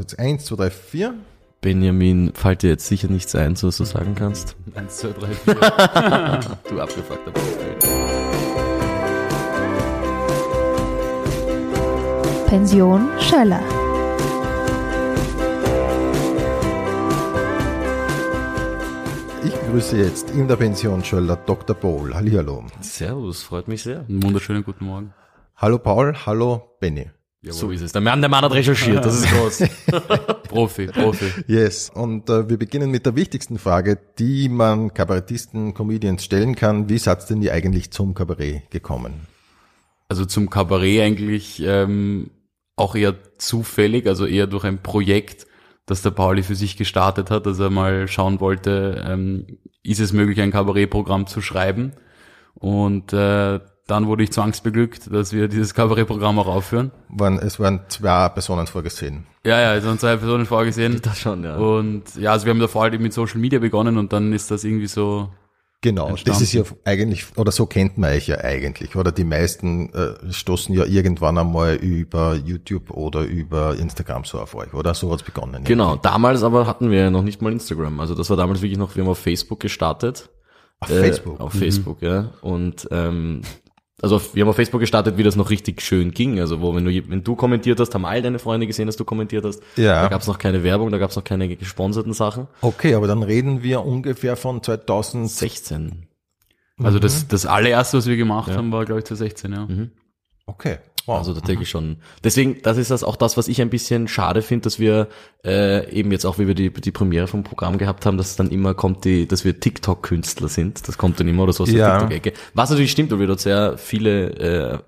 kurz. Eins, zwei, drei, vier. Benjamin, fällt dir jetzt sicher nichts ein, was du sagen kannst? Eins, zwei, drei, vier. Du abgefuckter Profi. Pension Schöller. Ich begrüße jetzt in der Pension Schöller Dr. Paul. Hallihallo. Servus, freut mich sehr. Einen wunderschönen guten Morgen. Hallo Paul, hallo Benny. So ist es. Der Mann, der Mann hat recherchiert, das ist groß. Profi, Profi. Yes, und äh, wir beginnen mit der wichtigsten Frage, die man Kabarettisten, Comedians stellen kann. Wie seid denn ihr eigentlich zum Kabarett gekommen? Also zum Kabarett eigentlich ähm, auch eher zufällig, also eher durch ein Projekt, das der Pauli für sich gestartet hat, dass er mal schauen wollte, ähm, ist es möglich, ein Kabarettprogramm zu schreiben. Und äh, dann wurde ich zwangsbeglückt, dass wir dieses Kabarettprogramm auch aufführen. Waren, es waren zwei Personen vorgesehen. Ja, ja, es waren zwei Personen vorgesehen. Das schon, ja. Und ja, also wir haben davor halt mit Social Media begonnen und dann ist das irgendwie so Genau, das Entstanden. ist ja eigentlich, oder so kennt man euch ja eigentlich, oder die meisten äh, stoßen ja irgendwann einmal über YouTube oder über Instagram so auf euch, oder? So hat's begonnen. Genau, damals aber hatten wir ja noch nicht mal Instagram. Also das war damals wirklich noch, wir haben auf Facebook gestartet. Auf Äh, Facebook. Auf Facebook, ja. Und ähm, also auf, wir haben auf Facebook gestartet, wie das noch richtig schön ging. Also wo, wenn du, wenn du kommentiert hast, haben all deine Freunde gesehen, dass du kommentiert hast. Ja. Da gab es noch keine Werbung, da gab es noch keine gesponserten Sachen. Okay, aber dann reden wir ungefähr von 2000. 16. Also das, das allererste, was wir gemacht haben, war, glaube ich, 2016, ja. Okay. Wow. Also tatsächlich schon. Deswegen, das ist das auch das, was ich ein bisschen schade finde, dass wir äh, eben jetzt auch, wie wir die, die Premiere vom Programm gehabt haben, dass dann immer kommt die, dass wir TikTok-Künstler sind. Das kommt dann immer oder so aus der Ja. TikTok-Ecke. Was natürlich stimmt, weil wir dort sehr viele äh,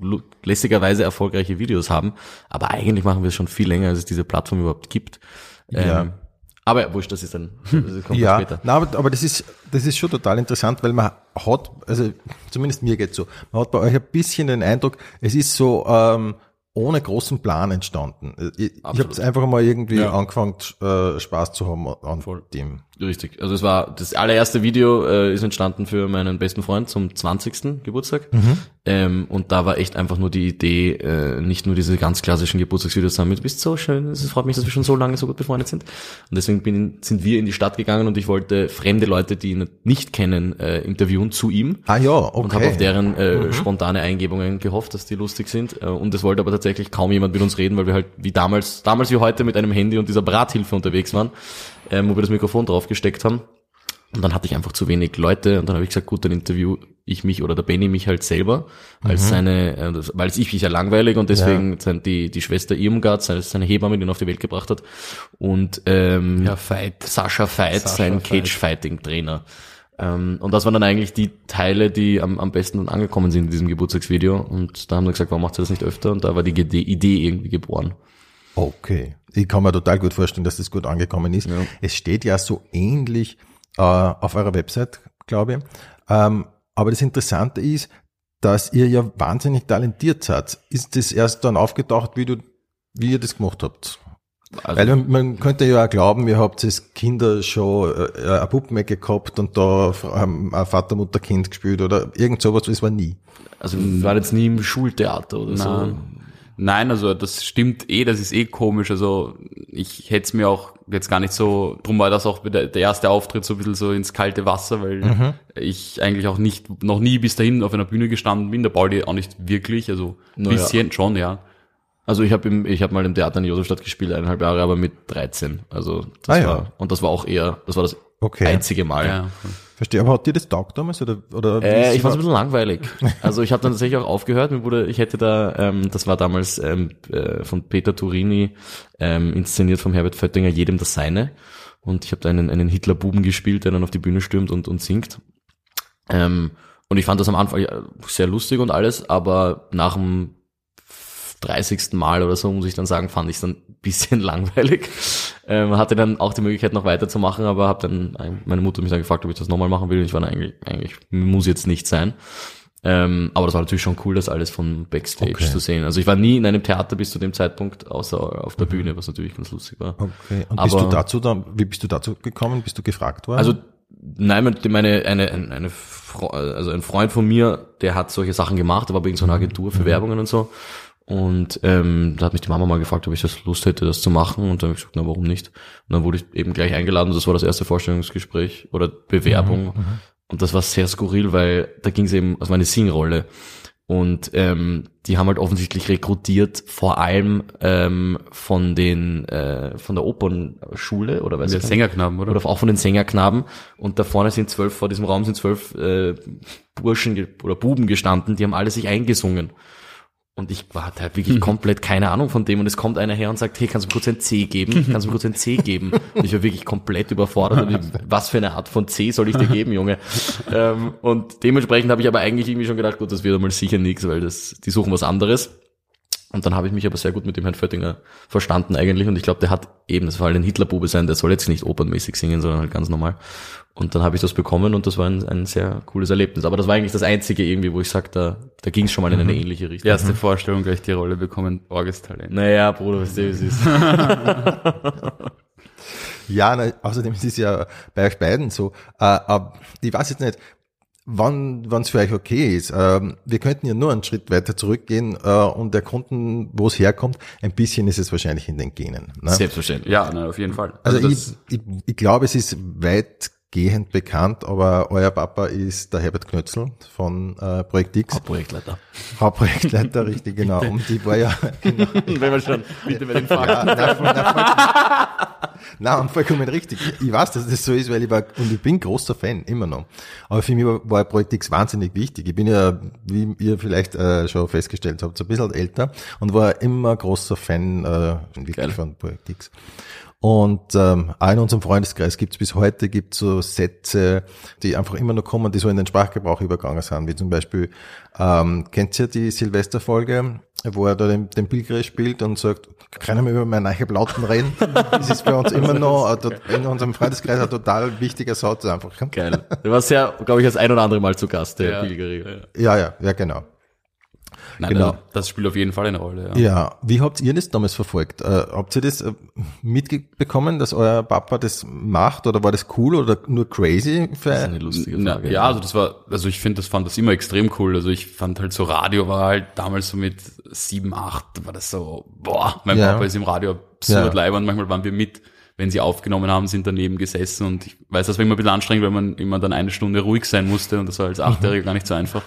lu- lässigerweise erfolgreiche Videos haben. Aber eigentlich machen wir es schon viel länger, als es diese Plattform überhaupt gibt. Ähm, Ja. Aber ja, wurscht, das ist dann das kommt ja, später. na, aber, aber das ist, das ist schon total interessant, weil man hat, also zumindest mir geht's so, man hat bei euch ein bisschen den Eindruck, es ist so ähm, ohne großen Plan entstanden. Ich, ich habe einfach mal irgendwie Ja. angefangen, äh, Spaß zu haben an dem. Richtig. Also es war das allererste Video äh, ist entstanden für meinen besten Freund zum 20. Geburtstag. Ähm, und da war echt einfach nur die Idee, äh, nicht nur diese ganz klassischen Geburtstagsvideos zu haben, du bist so schön, es freut mich, dass wir schon so lange so gut befreundet sind. Und deswegen bin, sind wir in die Stadt gegangen und ich wollte fremde Leute, die ihn nicht kennen, äh, interviewen zu ihm. Ah ja, okay. Und habe auf deren äh, spontane Eingebungen gehofft, dass die lustig sind. Äh, und es wollte aber tatsächlich kaum jemand mit uns reden, weil wir halt wie damals, damals wie heute mit einem Handy und dieser Brathilfe unterwegs waren, ähm, wo wir das Mikrofon drauf gesteckt haben. Und dann hatte ich einfach zu wenig Leute und dann habe ich gesagt, gut, dann interview ich mich oder der Benny mich halt selber als seine, äh, weil es ich mich ja langweilig und deswegen sein, die, die Schwester Irmgard, seine, seine Hebamme, die ihn auf die Welt gebracht hat und ähm, Ja, Fight. Sascha Veit, Sascha sein Veit. Cage-Fighting-Trainer. Ähm, und das waren dann eigentlich die Teile, die am, am besten angekommen sind in diesem Geburtstagsvideo. Und da haben wir gesagt, warum macht ihr das nicht öfter? Und da war die Idee irgendwie geboren. Okay. Ich kann mir total gut vorstellen, dass das gut angekommen ist. Es steht ja so ähnlich äh, auf eurer Website, glaube ich. Ähm, aber das Interessante ist, dass ihr ja wahnsinnig talentiert seid. Ist das erst dann aufgetaucht, wie du, wie ihr das gemacht habt? Also, Weil man, man könnte ja auch glauben, ihr habt als Kinder schon äh, eine Puppenecke gehabt und da ähm, ein Vater, Mutter, Kind gespielt oder irgend sowas, das war nie. also wir waren jetzt nie im Schultheater oder so. Nein. Also das stimmt eh, das ist eh komisch. Also ich hätte es mir auch jetzt gar nicht so, drum war das auch der, erste Auftritt so ein bisschen so ins kalte Wasser, weil ich eigentlich auch nicht, noch nie bis dahin auf einer Bühne gestanden bin, der Pauli auch nicht wirklich, also ein ja. bisschen schon, ja. Also ich habe im, ich habe mal im Theater in Josefstadt gespielt, eineinhalb Jahre, aber mit 13. Also das Ah, ja. war, und das war auch eher, das war das Okay. einzige Mal. ja. Verstehe. Aber hat dir das taugt damals oder oder? Äh, ich fand es ein bisschen langweilig. Also ich habe dann tatsächlich auch aufgehört. Mir wurde, ich hätte da, ähm, das war damals ähm, äh, von Peter Turini ähm, inszeniert vom Herbert Föttinger, jedem das Seine. Und ich habe da einen, einen Hitlerbuben gespielt, der dann auf die Bühne stürmt und, und singt. Ähm, und ich fand das am Anfang sehr lustig und alles, aber nach dem 30. Mal oder so, muss ich dann sagen, fand ich es dann bisschen langweilig. Ähm, hatte dann auch die Möglichkeit noch weiterzumachen, aber habe dann, meine Mutter mich dann gefragt, ob ich das nochmal machen will. Und ich war dann eigentlich, eigentlich muss jetzt nicht sein. Ähm, aber das war natürlich schon cool, das alles von Backstage Okay. zu sehen. Also ich war nie in einem Theater bis zu dem Zeitpunkt, außer auf der Bühne, was natürlich ganz lustig war. Okay. Und bist Aber- du dazu dann, wie bist du dazu gekommen? Bist du gefragt worden? Also nein, meine, meine eine, eine, eine also ein Freund von mir, der hat solche Sachen gemacht, der war bei irgendeiner Agentur für Werbungen und so. Und ähm, da hat mich die Mama mal gefragt, ob ich das Lust hätte, das zu machen. Und dann habe ich gesagt, na warum nicht? Und dann wurde ich eben gleich eingeladen. Das war das erste Vorstellungsgespräch oder Bewerbung. Und das war sehr skurril, weil da ging es eben, also meine Sing-Rolle. Und ähm, die haben halt offensichtlich rekrutiert, vor allem ähm, von den äh, von der Opernschule oder weiß Der ich nicht. Sängerknaben, oder? oder auch von den Sängerknaben. Und da vorne sind zwölf, vor diesem Raum sind zwölf äh, Burschen oder Buben gestanden, die haben alle sich eingesungen. Und ich war hatte halt wirklich komplett keine Ahnung von dem. Und es kommt einer her und sagt, hey, kannst du mir kurz ein C geben? Kannst du mir kurz ein C geben? Und ich war wirklich komplett überfordert. Ich, was für eine Art von C soll ich dir geben, Junge? ähm, und dementsprechend habe ich aber eigentlich irgendwie schon gedacht, gut, das wird einmal sicher nichts, weil das, die suchen was anderes. Und dann habe ich mich aber sehr gut mit dem Herrn Föttinger verstanden eigentlich. Und ich glaube, der hat eben, das soll halt ein Hitlerbube sein, der soll jetzt nicht opernmäßig singen, sondern halt ganz normal. Und dann habe ich das bekommen und das war ein, ein sehr cooles Erlebnis. Aber das war eigentlich das Einzige irgendwie, wo ich sage, da, da ging es schon mal in eine ähnliche Richtung. Erste Vorstellung gleich die Rolle bekommen, Orgestalent. Naja, Bruder, weißt du, wie es ist. Ja, na, außerdem ist es ja bei euch beiden so. Äh, aber ich weiß jetzt nicht, wann es für euch okay ist. Ähm, wir könnten ja nur einen Schritt weiter zurückgehen äh, und erkunden, wo es herkommt. Ein bisschen ist es wahrscheinlich in den Genen. Ne? Selbstverständlich. Ja, nein, auf jeden Fall. Also, das, ich, ich, ich glaube, es ist weitgehend bekannt, aber euer Papa ist der Herbert Knötzl von äh, Projekt X. Projektleiter. Hauptprojektleiter, richtig, genau. Und die war ja, genau, Wenn man schon bitte bei den ja, Fakten. na, na, na, vollkommen richtig. Ich weiß, dass das so ist, weil ich war, und ich bin großer Fan, immer noch. Aber für mich war, war Projekt X wahnsinnig wichtig. Ich bin ja, wie ihr vielleicht äh, schon festgestellt habt, so ein bisschen älter und war immer großer Fan äh, wirklich Geil. von Projekt X. Und ähm, auch in unserem Freundeskreis gibt es bis heute gibt's so Sätze, die einfach immer noch kommen, die so in den Sprachgebrauch übergegangen sind, wie zum Beispiel, ähm, kennt ihr die Silvesterfolge, wo er da den, den Pilger spielt und sagt, können wir über meine neue Platten reden? Das ist bei uns immer noch äh, in unserem Freundeskreis ein total wichtiger Satz einfach. Geil. Der war sehr, glaube ich, das ein oder andere Mal zu Gast, der Ja. Pilgerer. Ja, ja, ja, genau. Nein, genau. also, das spielt auf jeden Fall eine Rolle. Ja. Ja, wie habt ihr das damals verfolgt? Äh, habt ihr das äh, mitbekommen, dass euer Papa das macht oder war das cool oder nur crazy? Für Das ist eine lustige Na, Frage. ja, also das war, also ich finde, das fand das immer extrem cool. Also ich fand halt so Radio war halt damals so mit sieben, acht, war das so, boah, mein Ja. Papa ist im Radio absurd Ja. live und manchmal waren wir mit, wenn sie aufgenommen haben, sind daneben gesessen und ich weiß, das war immer ein bisschen anstrengend, weil man immer dann eine Stunde ruhig sein musste und das war als Achtjähriger gar nicht so einfach.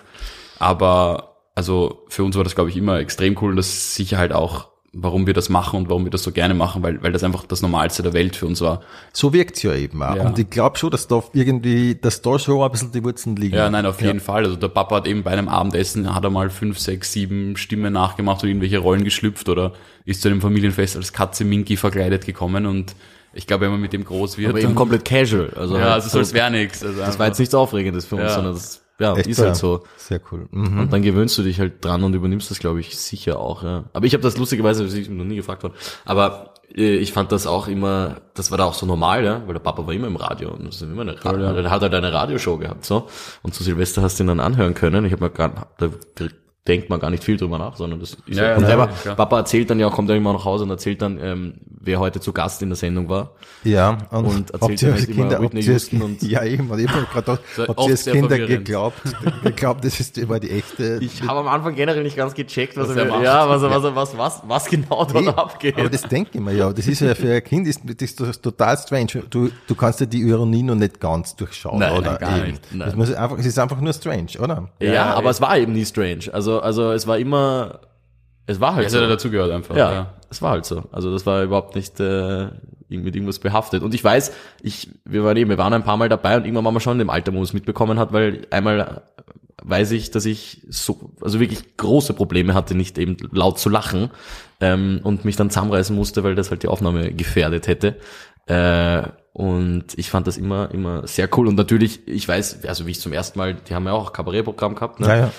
Aber also für uns war das, glaube ich, immer extrem cool und das ist sicher halt auch, warum wir das machen und warum wir das so gerne machen, weil, weil das einfach das Normalste der Welt für uns war. So wirkt's ja eben auch. Ja. Und ich glaube schon, dass da irgendwie, dass da schon ein bisschen die Wurzeln liegen. Ja, nein, auf jeden Fall. Also der Papa hat eben bei einem Abendessen, hat er mal fünf, sechs, sieben Stimmen nachgemacht und irgendwelche Rollen geschlüpft oder ist zu einem Familienfest als Katze Minky verkleidet gekommen und ich glaube, wenn man mit dem groß wird, Aber eben komplett casual. Also ja, halt also so, als wäre nichts. Also Das war jetzt nichts Aufregendes für uns, Ja. sondern das ja, Echt ist so, halt ja. so. Sehr cool. Mhm. Und dann gewöhnst du dich halt dran und übernimmst das, glaube ich, sicher auch. Ja. Aber ich habe das lustigerweise, ist noch nie gefragt worden, aber äh, ich fand das auch immer, das war da auch so normal, ja, weil der Papa war immer im Radio und das ist immer eine Radio, der hat halt eine Radioshow gehabt, so. Und zu Silvester hast du ihn dann anhören können. Ich habe mir gar, da denkt man gar nicht viel drüber nach, sondern das ist Ja, ja, und ja, selber, klar. Papa erzählt dann ja, kommt dann immer nach Hause und erzählt dann, ähm, wer heute zu Gast in der Sendung war. Ja, und, Und erzählt dann halt immer Kinder, habt Whitney Houston und- ja eben, und ich hab gerade habt oft ihr als Kinder geglaubt, geglaubt, das ist, war die echte, Ich habe am Anfang generell nicht ganz gecheckt, was, Was er, macht. ja, was, was, was, was, was genau dort Nee, abgeht. Aber das denke ich mir ja. Das ist ja für ein Kind ist das ist total strange. Du, du kannst ja die Ironie noch nicht ganz durchschauen, Nein, oder? nein, gar Eben. nicht. Nein. Das muss einfach, es ist einfach nur strange, oder? Ja, Ja, aber es war eben nie strange. Also, also es war immer, es war halt Es so. hat ja dazugehört einfach. ja, es war halt so. Also das war überhaupt nicht äh, mit irgendwas behaftet. Und ich weiß, ich, wir waren eben, wir waren ein paar Mal dabei und irgendwann waren wir schon in dem Alter, wo man es mitbekommen hat, weil einmal weiß ich, dass ich so, also wirklich große Probleme hatte, nicht eben laut zu lachen ähm, und mich dann zusammenreißen musste, weil das halt die Aufnahme gefährdet hätte. Äh, und ich fand das immer, immer sehr cool. Und natürlich, ich weiß, also wie ich zum ersten Mal, die haben ja auch ein Kabarettprogramm gehabt, ne? Ja, ja.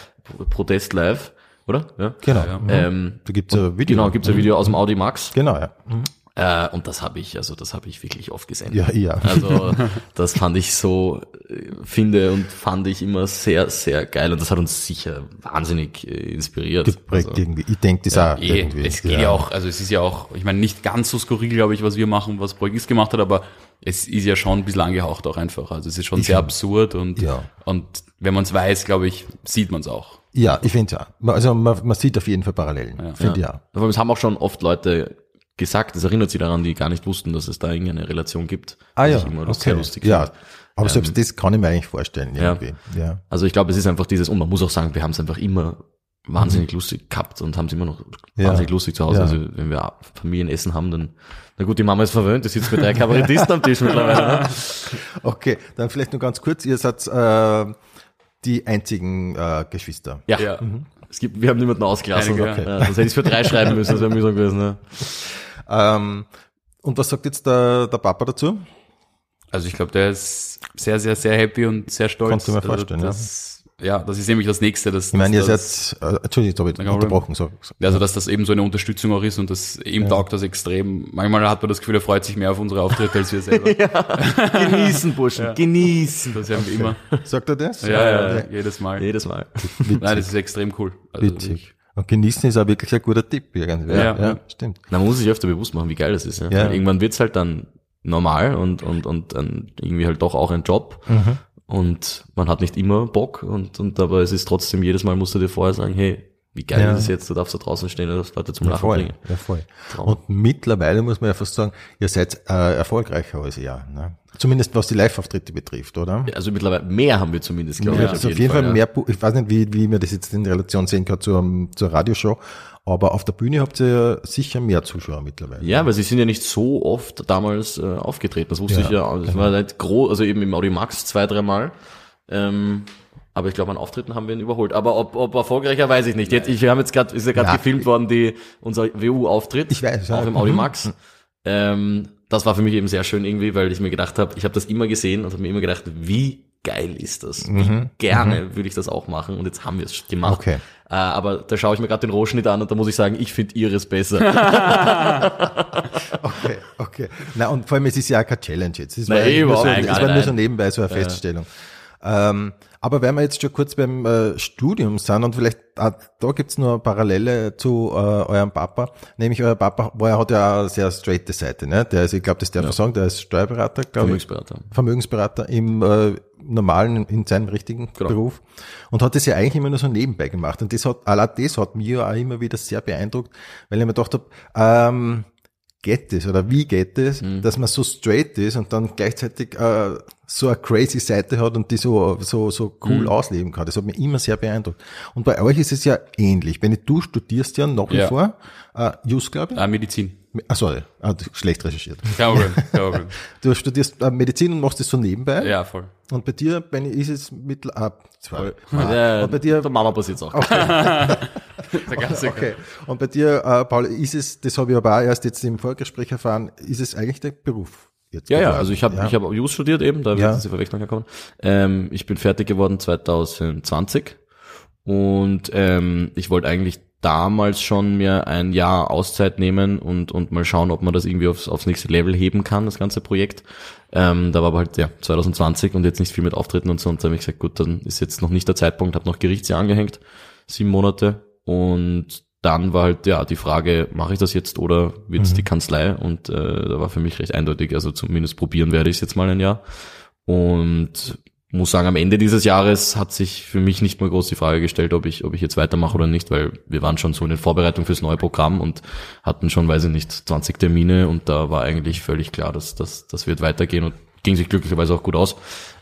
Protest live, oder? Ja. Genau. Ja, Mhm. Ähm, da gibt's ein Video. Genau, gibt's ein Video aus dem Audi Max. Genau, ja. Äh, und das habe ich, also das habe ich wirklich oft gesehen. Ja, ja. Also das fand ich so, äh, finde und fand ich immer sehr, sehr geil. Und das hat uns sicher wahnsinnig äh, inspiriert. Geprägt Also, irgendwie. Ich denke das auch Eh, irgendwie. es geht ja. auch, also es ist ja auch, ich meine, nicht ganz so skurril, glaube ich, was wir machen, was Projekt X gemacht hat, aber es ist ja schon ein bisschen angehaucht auch einfach. Also es ist schon sehr absurd und, Ja. und wenn man es weiß, glaube ich, sieht man es auch. Ja, ich finde ja. Also man, man sieht auf jeden Fall Parallelen. Ja. Finde ja. Aber es haben auch schon oft Leute gesagt, das erinnert sie daran, die gar nicht wussten, dass es da irgendeine Relation gibt. Ah Was ja, ich immer okay. sehr lustig ja. finde. Aber selbst das kann ich mir eigentlich vorstellen Ja. irgendwie. Ja. Also ich glaube, es ist einfach dieses, und man muss auch sagen, wir haben es einfach immer wahnsinnig lustig gehabt und haben es immer noch Mhm. Ja. wahnsinnig lustig zu Hause. Ja. Also wenn wir Familienessen haben, dann, na gut, die Mama ist verwöhnt, die sitzt mit drei Kabarettisten am Tisch mittlerweile. Ne? Okay, dann vielleicht nur ganz kurz. Ihr seid äh, die einzigen äh, Geschwister. Ja, Ja. es gibt, wir haben niemanden ausgelassen. Einige, okay. ja, sonst hätte ich es für drei schreiben müssen, das wäre mühsam gewesen. Ne? Ähm, und was sagt jetzt der, der Papa dazu? Also ich glaube, der ist sehr, sehr, sehr happy und sehr stolz. Kannst du mir Also vorstellen, ja. das, ja. das ist nämlich das Nächste. Dass, Ich meine, ihr seid, das, äh, Entschuldigung, Problem. unterbrochen. So, so. Also, dass das eben so eine Unterstützung auch ist und das ihm taugt das extrem. Manchmal hat man das Gefühl, er freut sich mehr auf unsere Auftritte als wir selber. Genießen, Burschen, genießen. Das haben wir immer. Sagt er das? Ja, ja, ja, jedes Mal. Jedes Mal. Witzig. Nein, das ist extrem cool. Also, Witzig. Und genießen ist auch wirklich ein guter Tipp irgendwie. Ja. ja stimmt. Man muss sich öfter bewusst machen, wie geil das ist. Ja? Ja. Weil Irgendwann wird's halt dann normal und, und, und dann irgendwie halt doch auch ein Job. Mhm. Und man hat nicht immer Bock und, und aber es ist trotzdem, jedes Mal musst du dir vorher sagen, hey, wie geil Ja. ist es jetzt, du darfst da draußen stehen, du darfst Leute zum Ja, Lachen voll. bringen. Ja, voll. Traum. Und mittlerweile muss man ja fast sagen, ihr seid äh, erfolgreicher als ihr. Ne? Zumindest was die Live-Auftritte betrifft, oder? Also mittlerweile mehr haben wir zumindest, glaube Ja, ich. also auf jeden Fall, mehr, Bu- ich weiß nicht, wie, wie wir das jetzt in Relation sehen kann zur, zur Radioshow, aber auf der Bühne habt ihr sicher mehr Zuschauer mittlerweile. Ja, weil sie sind ja nicht so oft damals äh, aufgetreten. Das wusste Ja, genau. ich ja. Das war halt groß, also eben im Audimax zwei, dreimal. Ähm, aber ich glaube, an Auftritten haben wir ihn überholt. Aber ob, ob erfolgreicher, weiß ich nicht. Jetzt, ich, wir haben jetzt gerade, ist ja gerade Ja. gefilmt worden, die, unser WU-Auftritt. Ich weiß, ja. Auch im Mhm. Audimax. Ähm, das war für mich eben sehr schön irgendwie, weil ich mir gedacht habe, ich habe das immer gesehen und habe mir immer gedacht, wie geil ist das? Wie gerne würde ich das auch machen. Und jetzt haben wir es gemacht. Mhm. Okay. Äh, aber da schaue ich mir gerade den Rohschnitt an und da muss ich sagen, ich finde ihres besser. Okay, okay. Na, und vor allem, es ist ja auch keine Challenge jetzt. Es war, nur so, es Nein, war nur so nebenbei so eine Feststellung. Ähm, aber wenn wir jetzt schon kurz beim äh, Studium sind und vielleicht, ah, da gibt's nur eine Parallele zu äh, eurem Papa, nämlich euer Papa, wo er hat ja auch eine sehr straighte Seite, ne? Der ist, ich glaube, das darf man sagen, der ist Steuerberater, glaube ich. Vermögensberater. Vermögensberater im äh, normalen, in seinem richtigen Genau. Beruf und hat das ja eigentlich immer nur so nebenbei gemacht. Und das hat, allein das hat ja auch immer wieder sehr beeindruckt, weil ich mir gedacht habe, ähm, geht es oder wie geht es, Mhm. dass man so straight ist und dann gleichzeitig äh, so eine crazy Seite hat und die so so so cool Mhm. ausleben kann. Das hat mich immer sehr beeindruckt. Und bei euch ist es ja ähnlich. Wenn du studierst ja nach wie Ja. vor äh, Just, glaube ich. Ah, Medizin. Ah, sorry, ah, schlecht recherchiert. Kein Problem, kein Problem. Du studierst äh, Medizin und machst das so nebenbei. Ja, voll. Und bei dir, Benny, ist es mittel, ah, zwei. Äh, Und bei dir, der Mama passiert's auch. Der ganze okay. Und bei dir, äh, Paul, ist es, das habe ich aber auch erst jetzt im Vorgespräch erfahren, ist es eigentlich der Beruf? Jetzt Ja, ja, also ich habe ja. ich habe Jus studiert eben, da Ja. wird die Verwechslung herkommen. Ähm, ich bin fertig geworden 2020 und ähm, ich wollte eigentlich damals schon mir ein Jahr Auszeit nehmen und und mal schauen, ob man das irgendwie aufs, aufs nächste Level heben kann, das ganze Projekt. Ähm, da war aber halt ja 2020 und jetzt nicht viel mit Auftritten und so und da habe ich gesagt, gut, dann ist jetzt noch nicht der Zeitpunkt, habe noch Gerichtsjahr angehängt, sieben Monate und dann war halt ja die Frage, mache ich das jetzt oder wird's die Kanzlei? Und äh, da war für mich recht eindeutig, also zumindest probieren werde ich es jetzt mal ein Jahr. Und muss sagen, am Ende dieses Jahres hat sich für mich nicht mehr groß die Frage gestellt, ob ich, ob ich jetzt weitermache oder nicht, weil wir waren schon so in den Vorbereitungen fürs neue Programm und hatten schon, weiß ich nicht, 20 Termine und da war eigentlich völlig klar, dass dass das wird weitergehen und ging sich glücklicherweise auch gut aus.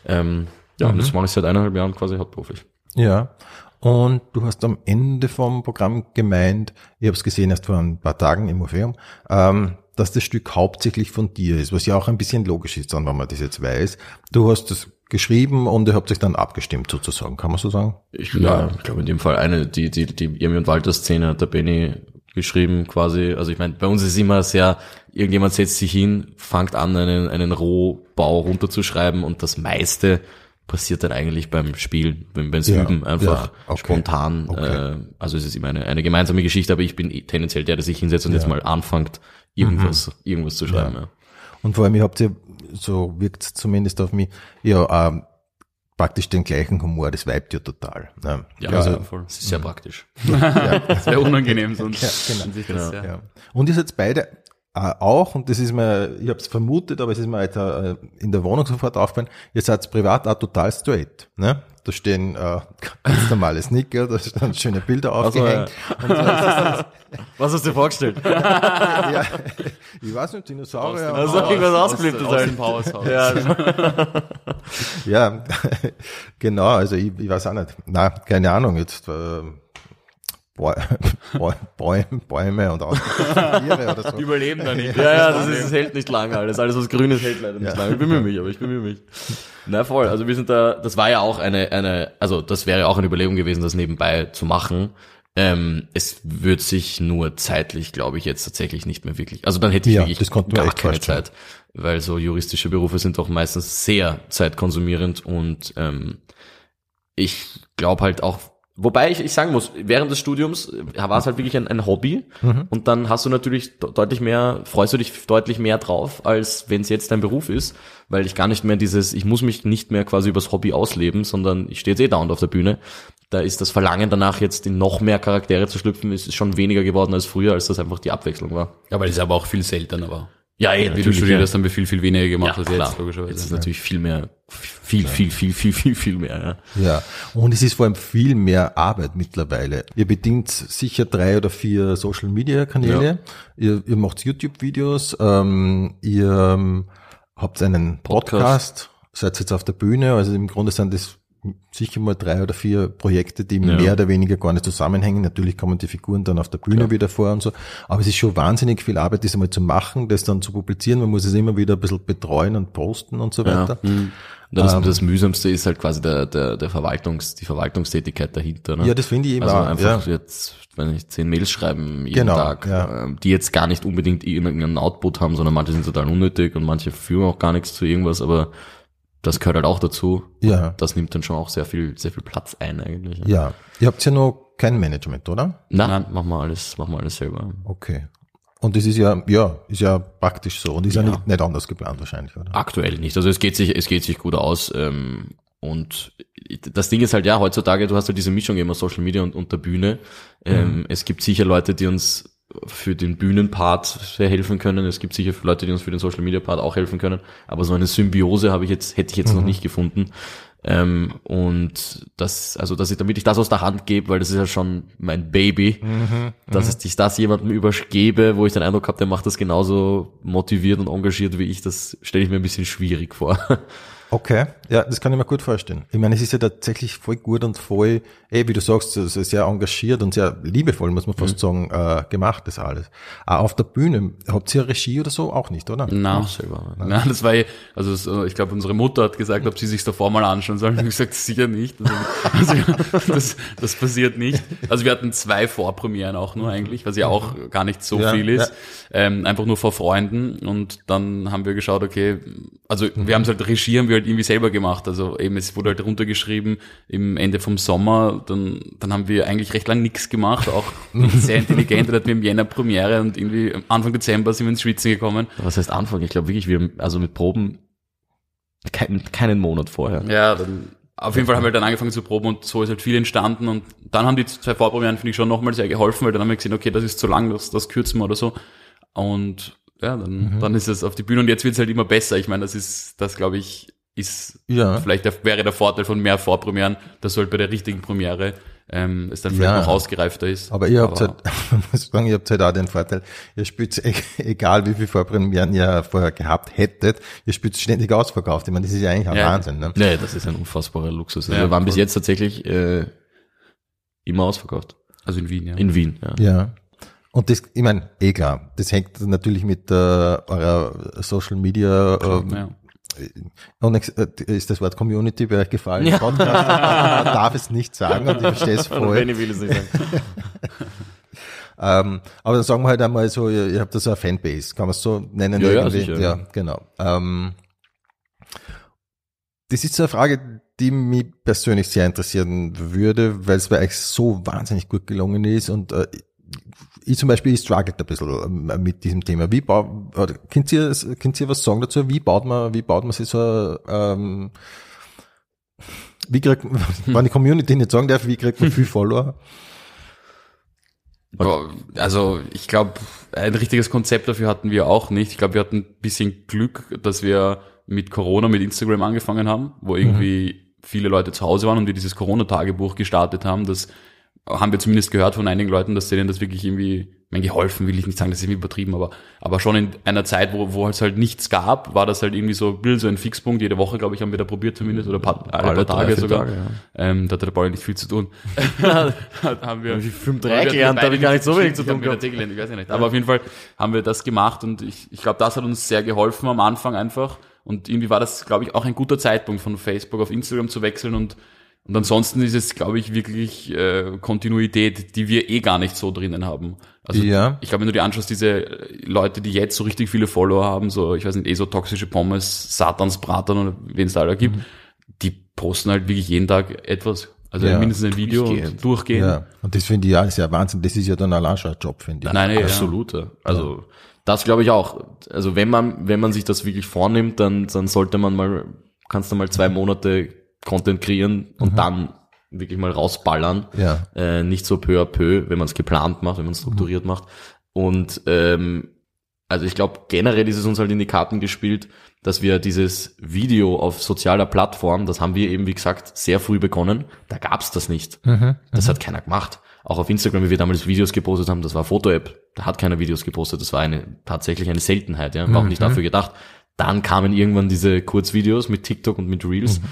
Ähm, ja, und das mache ich seit eineinhalb Jahren quasi hauptberuflich. Ja. Und du hast am Ende vom Programm gemeint, ich habe es gesehen erst vor ein paar Tagen im Museum, ähm, dass das Stück hauptsächlich von dir ist, was ja auch ein bisschen logisch ist, dann, wenn man das jetzt weiß. Du hast es geschrieben und ihr habt euch dann abgestimmt sozusagen, kann man so sagen? Ich, ja, ich glaube in dem Fall eine, die, die, die Irmi und Walter Szene hat der Benny geschrieben quasi. Also ich meine, bei uns ist immer sehr, irgendjemand setzt sich hin, fängt an, einen, einen Rohbau runterzuschreiben und das meiste passiert dann eigentlich beim Spielen, beim, beim Ja, Üben einfach ja, okay. spontan. Okay. Äh, also es ist immer eine, eine gemeinsame Geschichte, aber ich bin eh tendenziell der, der sich hinsetzt und jetzt mal anfängt, irgendwas, irgendwas zu schreiben. Ja. Und vor allem, ihr habt ja, so wirkt es zumindest auf mich, ja, ähm, praktisch den gleichen Humor, das weibt ja total. Ne? Ja, also, ja, voll. Das ist sehr praktisch. Sehr unangenehm sonst. Ja, genau. sich das, ja. ja. Und ihr seid beide äh, auch, und das ist mir, ich habe es vermutet, aber es ist mir jetzt äh, in der Wohnung sofort aufgefallen, ihr seid privat auch total straight. Ne? Da stehen äh, ganz normale Sneaker, da stehen schöne Bilder aufgehängt. Also, ja. und so Was hast du dir vorgestellt? ja, ich weiß nicht, Dinosaurier. Also irgendwas ausgelebtes aus, aus halt. dem Powerhouse. Ja, Ja, genau, also ich, ich weiß auch nicht. Na, keine Ahnung, jetzt äh, Bäume, Bäume und Tiere oder so. Überleben da nicht. ja, ja, das, ist, das hält nicht lange alles. Alles, was Grünes hält leider nicht Ja. lange. Ich bemühe mich, aber ich bemühe mich. Na voll, also wir sind da, das war ja auch eine, eine, also das wäre auch eine Überlegung gewesen, das nebenbei zu machen. Ähm, es wird sich nur zeitlich, glaube ich, jetzt tatsächlich nicht mehr wirklich. Also dann hätte ich Ja, wirklich gar keine. Zeit, weil so juristische Berufe sind doch meistens sehr zeitkonsumierend und ähm, ich glaube halt auch, wobei ich, ich sagen muss, während des Studiums äh, war es halt wirklich ein, ein Hobby Mhm. und dann hast du natürlich de- deutlich mehr, freust du dich deutlich mehr drauf, als wenn es jetzt dein Beruf ist, weil ich gar nicht mehr dieses, ich muss mich nicht mehr quasi übers Hobby ausleben, sondern ich stehe jetzt eh dauernd auf der Bühne. Da ist das Verlangen danach jetzt in noch mehr Charaktere zu schlüpfen, ist schon weniger geworden als früher, als das einfach die Abwechslung war. Ja, das ist aber auch viel seltener war. Ja, eh, Wie du studiert hast, haben wir viel, viel weniger gemacht als klar. jetzt, logischerweise. Jetzt ist natürlich viel mehr, viel, viel, viel, viel, viel, viel mehr. Ja. Ja, und es ist vor allem viel mehr Arbeit mittlerweile. Ihr bedient sicher drei oder vier Social Media Kanäle, ihr, ihr macht YouTube-Videos, ähm, ihr ähm, habt einen Podcast, Podcast. seid jetzt auf der Bühne, also im Grunde sind das sicher mal drei oder vier Projekte, die Ja. mehr oder weniger gar nicht zusammenhängen. Natürlich kommen die Figuren dann auf der Bühne wieder vor und so. Aber es ist schon wahnsinnig viel Arbeit, das einmal zu machen, das dann zu publizieren. Man muss es immer wieder ein bisschen betreuen und posten und so weiter. Und Das, das Mühsamste ist halt quasi der, der, der Verwaltungs, die Verwaltungstätigkeit dahinter. Ne? Ja, das finde ich eben Also auch, einfach ja. jetzt, wenn ich zehn Mails schreiben jeden Genau, Tag, ja. ähm, die jetzt gar nicht unbedingt irgendeinen Output haben, sondern manche sind total unnötig und manche führen auch gar nichts zu irgendwas, aber das gehört halt auch dazu. Ja. Das nimmt dann schon auch sehr viel, sehr viel Platz ein eigentlich. Ja, ihr habt ja noch kein Management, oder? Na, Nein. machen wir alles, machen wir alles selber. Okay. Und das ist ja, ja, ist ja praktisch so. Und ist ja, Ja. nicht, nicht anders geplant wahrscheinlich, oder? Aktuell nicht. Also es geht sich, es geht sich gut aus. Ähm, und das Ding ist halt ja, heutzutage, du hast halt diese Mischung immer Social Media und, und der Bühne. Ähm, Es gibt sicher Leute, die uns für den Bühnenpart sehr helfen können. Es gibt sicher Leute, die uns für den Social Media Part auch helfen können. Aber so eine Symbiose habe ich jetzt, hätte ich jetzt noch nicht gefunden. Ähm, und das, also, dass ich, damit ich das aus der Hand gebe, weil das ist ja schon mein Baby, dass ich das jemandem übergebe, wo ich den Eindruck habe, der macht das genauso motiviert und engagiert wie ich, das stelle ich mir ein bisschen schwierig vor. Okay, ja, das kann ich mir gut vorstellen. Ich meine, es ist ja tatsächlich voll gut und voll, eh, wie du sagst, sehr engagiert und sehr liebevoll, muss man fast sagen, äh, gemacht, das alles. Auch auf der Bühne, habt ihr Regie oder so? Auch nicht, oder? Na, Auch selber, ne? Na, das war, eh- also so, ich glaube, unsere Mutter hat gesagt, ob sie sich davor mal anschauen sollen. Ich habe gesagt, sicher nicht. Also, also das, das passiert nicht. Also wir hatten zwei Vorpremieren auch nur eigentlich, was ja auch gar nicht so Ja, viel ist. ja. Ähm, einfach nur vor Freunden. Und dann haben wir geschaut, okay, also wir haben es halt Regie haben wir halt irgendwie selber gemacht. Also eben, es wurde halt runtergeschrieben im Ende vom Sommer. Dann, dann haben wir eigentlich recht lang nichts gemacht, auch sehr intelligent. Dann hatten wir im Jänner Premiere und irgendwie Anfang Dezember sind wir ins Schwitzen gekommen. Was heißt Anfang? Ich glaube wirklich, wir haben, also mit Proben keinen, keinen Monat vorher. Ja, dann, auf jeden Fall haben wir dann angefangen zu proben und so ist halt viel entstanden und dann haben die zwei Vorpremieren, finde ich, schon nochmal sehr geholfen, weil dann haben wir gesehen, okay, das ist zu lang, das, das kürzen wir oder so. Und ja, dann, dann ist es auf die Bühne und jetzt wird es halt immer besser. Ich meine, das ist, das glaube ich, ist Ja. vielleicht der, wäre der Vorteil von mehr Vorpremieren, dass halt bei der richtigen Premiere ähm, es dann vielleicht Ja. noch ausgereifter ist. Aber ihr habt halt, muss ich sagen, ihr habt halt auch den Vorteil, ihr spielt egal wie viel Vorpremieren ihr vorher gehabt hättet, ihr spielt ständig ausverkauft. Ich meine, das ist ja eigentlich ein Ja. Wahnsinn, ne? Nee, das ist ein unfassbarer Luxus. Also Ja, wir waren bis jetzt tatsächlich äh, immer ausverkauft. Also in Wien, ja. In Wien, ja. Ja. Und das, ich meine, eh klar, das hängt natürlich mit äh, eurer Social Media ähm, ja. Und ex- äh, ist das Wort Community bei euch gefallen? Ja. Podcast, man darf es nicht sagen und ich verstehe es voll. Benny will es nicht sagen. Ähm, aber dann sagen wir halt einmal so, ihr, ihr habt da so eine Fanbase, kann man es so nennen? Ja, ja, irgendwie? sicher. ja genau. Ähm, das ist so eine Frage, die mich persönlich sehr interessieren würde, weil es bei euch so wahnsinnig gut gelungen ist und äh, ich zum Beispiel, ich struggelt ein bisschen ähm, mit diesem Thema. Wie baut, könnt ihr, könnt ihr was sagen dazu? Wie baut man, wie baut man sich so, ähm, wie kriegt man, wenn die Community nicht sagen darf, wie kriegt man viel Follower? Also ich glaube, ein richtiges Konzept dafür hatten wir auch nicht. Ich glaube, wir hatten ein bisschen Glück, dass wir mit Corona, mit Instagram angefangen haben, wo irgendwie mhm. viele Leute zu Hause waren und wir dieses Corona-Tagebuch gestartet haben. Das haben wir zumindest gehört von einigen Leuten, dass denen das wirklich irgendwie mein, geholfen will ich nicht sagen, das ist irgendwie übertrieben, aber, aber schon in einer Zeit, wo, wo es halt nichts gab, war das halt irgendwie so, so ein Fixpunkt. Jede Woche, glaube ich, haben wir da probiert zumindest, oder paar, alle, alle paar Tage sogar. Tage, ja. ähm, da hatte der Paul nicht viel zu tun. haben wir, Film 3 gelernt, da habe ich gar nicht so wenig zu tun gehabt. Ich weiß nicht. Aber auf jeden Fall haben wir das gemacht und ich, ich glaube, das hat uns sehr geholfen am Anfang einfach. Und irgendwie war das, glaube ich, auch ein guter Zeitpunkt von Facebook auf Instagram zu wechseln und und ansonsten ist es, glaube ich, wirklich äh, Kontinuität, die wir eh gar nicht so drinnen haben. Also ja. ich glaube, wenn du dir anschaust, diese Leute, die jetzt so richtig viele Follower haben, so, ich weiß nicht, eh so toxische Pommes, Satansbratern oder wen es da alle gibt, mhm. die posten halt wirklich jeden Tag etwas. Also ja, mindestens ein Video durchgehend. und durchgehen. Ja. Und das finde ich ja, ist ja Wahnsinn. Das ist ja dann ein Job, finde ich. Nein, nein, absolut. Ja. Also das glaube ich auch. Also wenn man, wenn man sich das wirklich vornimmt, dann, dann sollte man mal, kannst du mal zwei Monate Content kreieren und mhm. dann wirklich mal rausballern. Ja. Äh, nicht so peu à peu, wenn man es geplant macht, wenn man es strukturiert mhm. macht. Und ähm, also ich glaube, generell ist es uns halt in die Karten gespielt, dass wir dieses Video auf sozialer Plattform, das haben wir eben, wie gesagt, sehr früh begonnen. Da gab's das nicht. Mhm, das mhm. hat keiner gemacht. Auch auf Instagram, wie wir damals Videos gepostet haben, das war Foto-App. Da hat keiner Videos gepostet. Das war eine tatsächlich eine Seltenheit. Ja, war auch nicht mhm. dafür gedacht. Dann kamen irgendwann diese Kurzvideos mit TikTok und mit Reels. Mhm.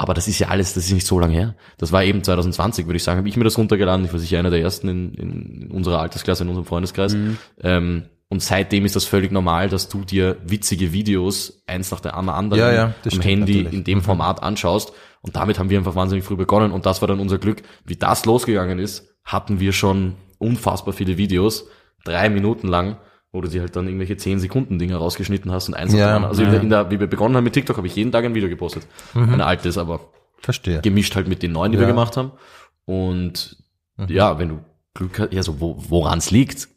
Aber das ist ja alles, das ist nicht so lange her. Das war eben 2020, würde ich sagen, habe ich mir das runtergeladen. Ich war sicher einer der ersten in, in unserer Altersklasse, in unserem Freundeskreis. Mhm. Ähm, und seitdem ist das völlig normal, dass du dir witzige Videos eins nach der anderen ja, ja, am Handy natürlich. in dem mhm. Format anschaust. Und damit haben wir einfach wahnsinnig früh begonnen. Und das war dann unser Glück. Wie das losgegangen ist, hatten wir schon unfassbar viele Videos, drei Minuten lang, wo du dir halt dann irgendwelche 10 Sekunden Dinge rausgeschnitten hast und eins ja, dran. Also ja. in, der, in der, wie wir begonnen haben mit TikTok, habe ich jeden Tag ein Video gepostet. Mhm. Ein altes, aber Verstehe. gemischt halt mit den neuen, die ja. wir gemacht haben. Und mhm. ja, wenn du Glück hast, ja, so wo, woran es liegt,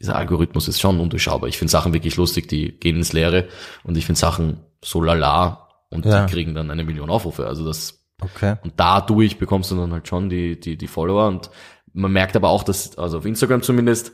dieser Algorithmus ist schon undurchschaubar. Ich finde Sachen wirklich lustig, die gehen ins Leere und ich finde Sachen so lala und ja. die kriegen dann eine Million Aufrufe. Also das okay. und dadurch bekommst du dann halt schon die, die, die Follower und man merkt aber auch, dass, also auf Instagram zumindest,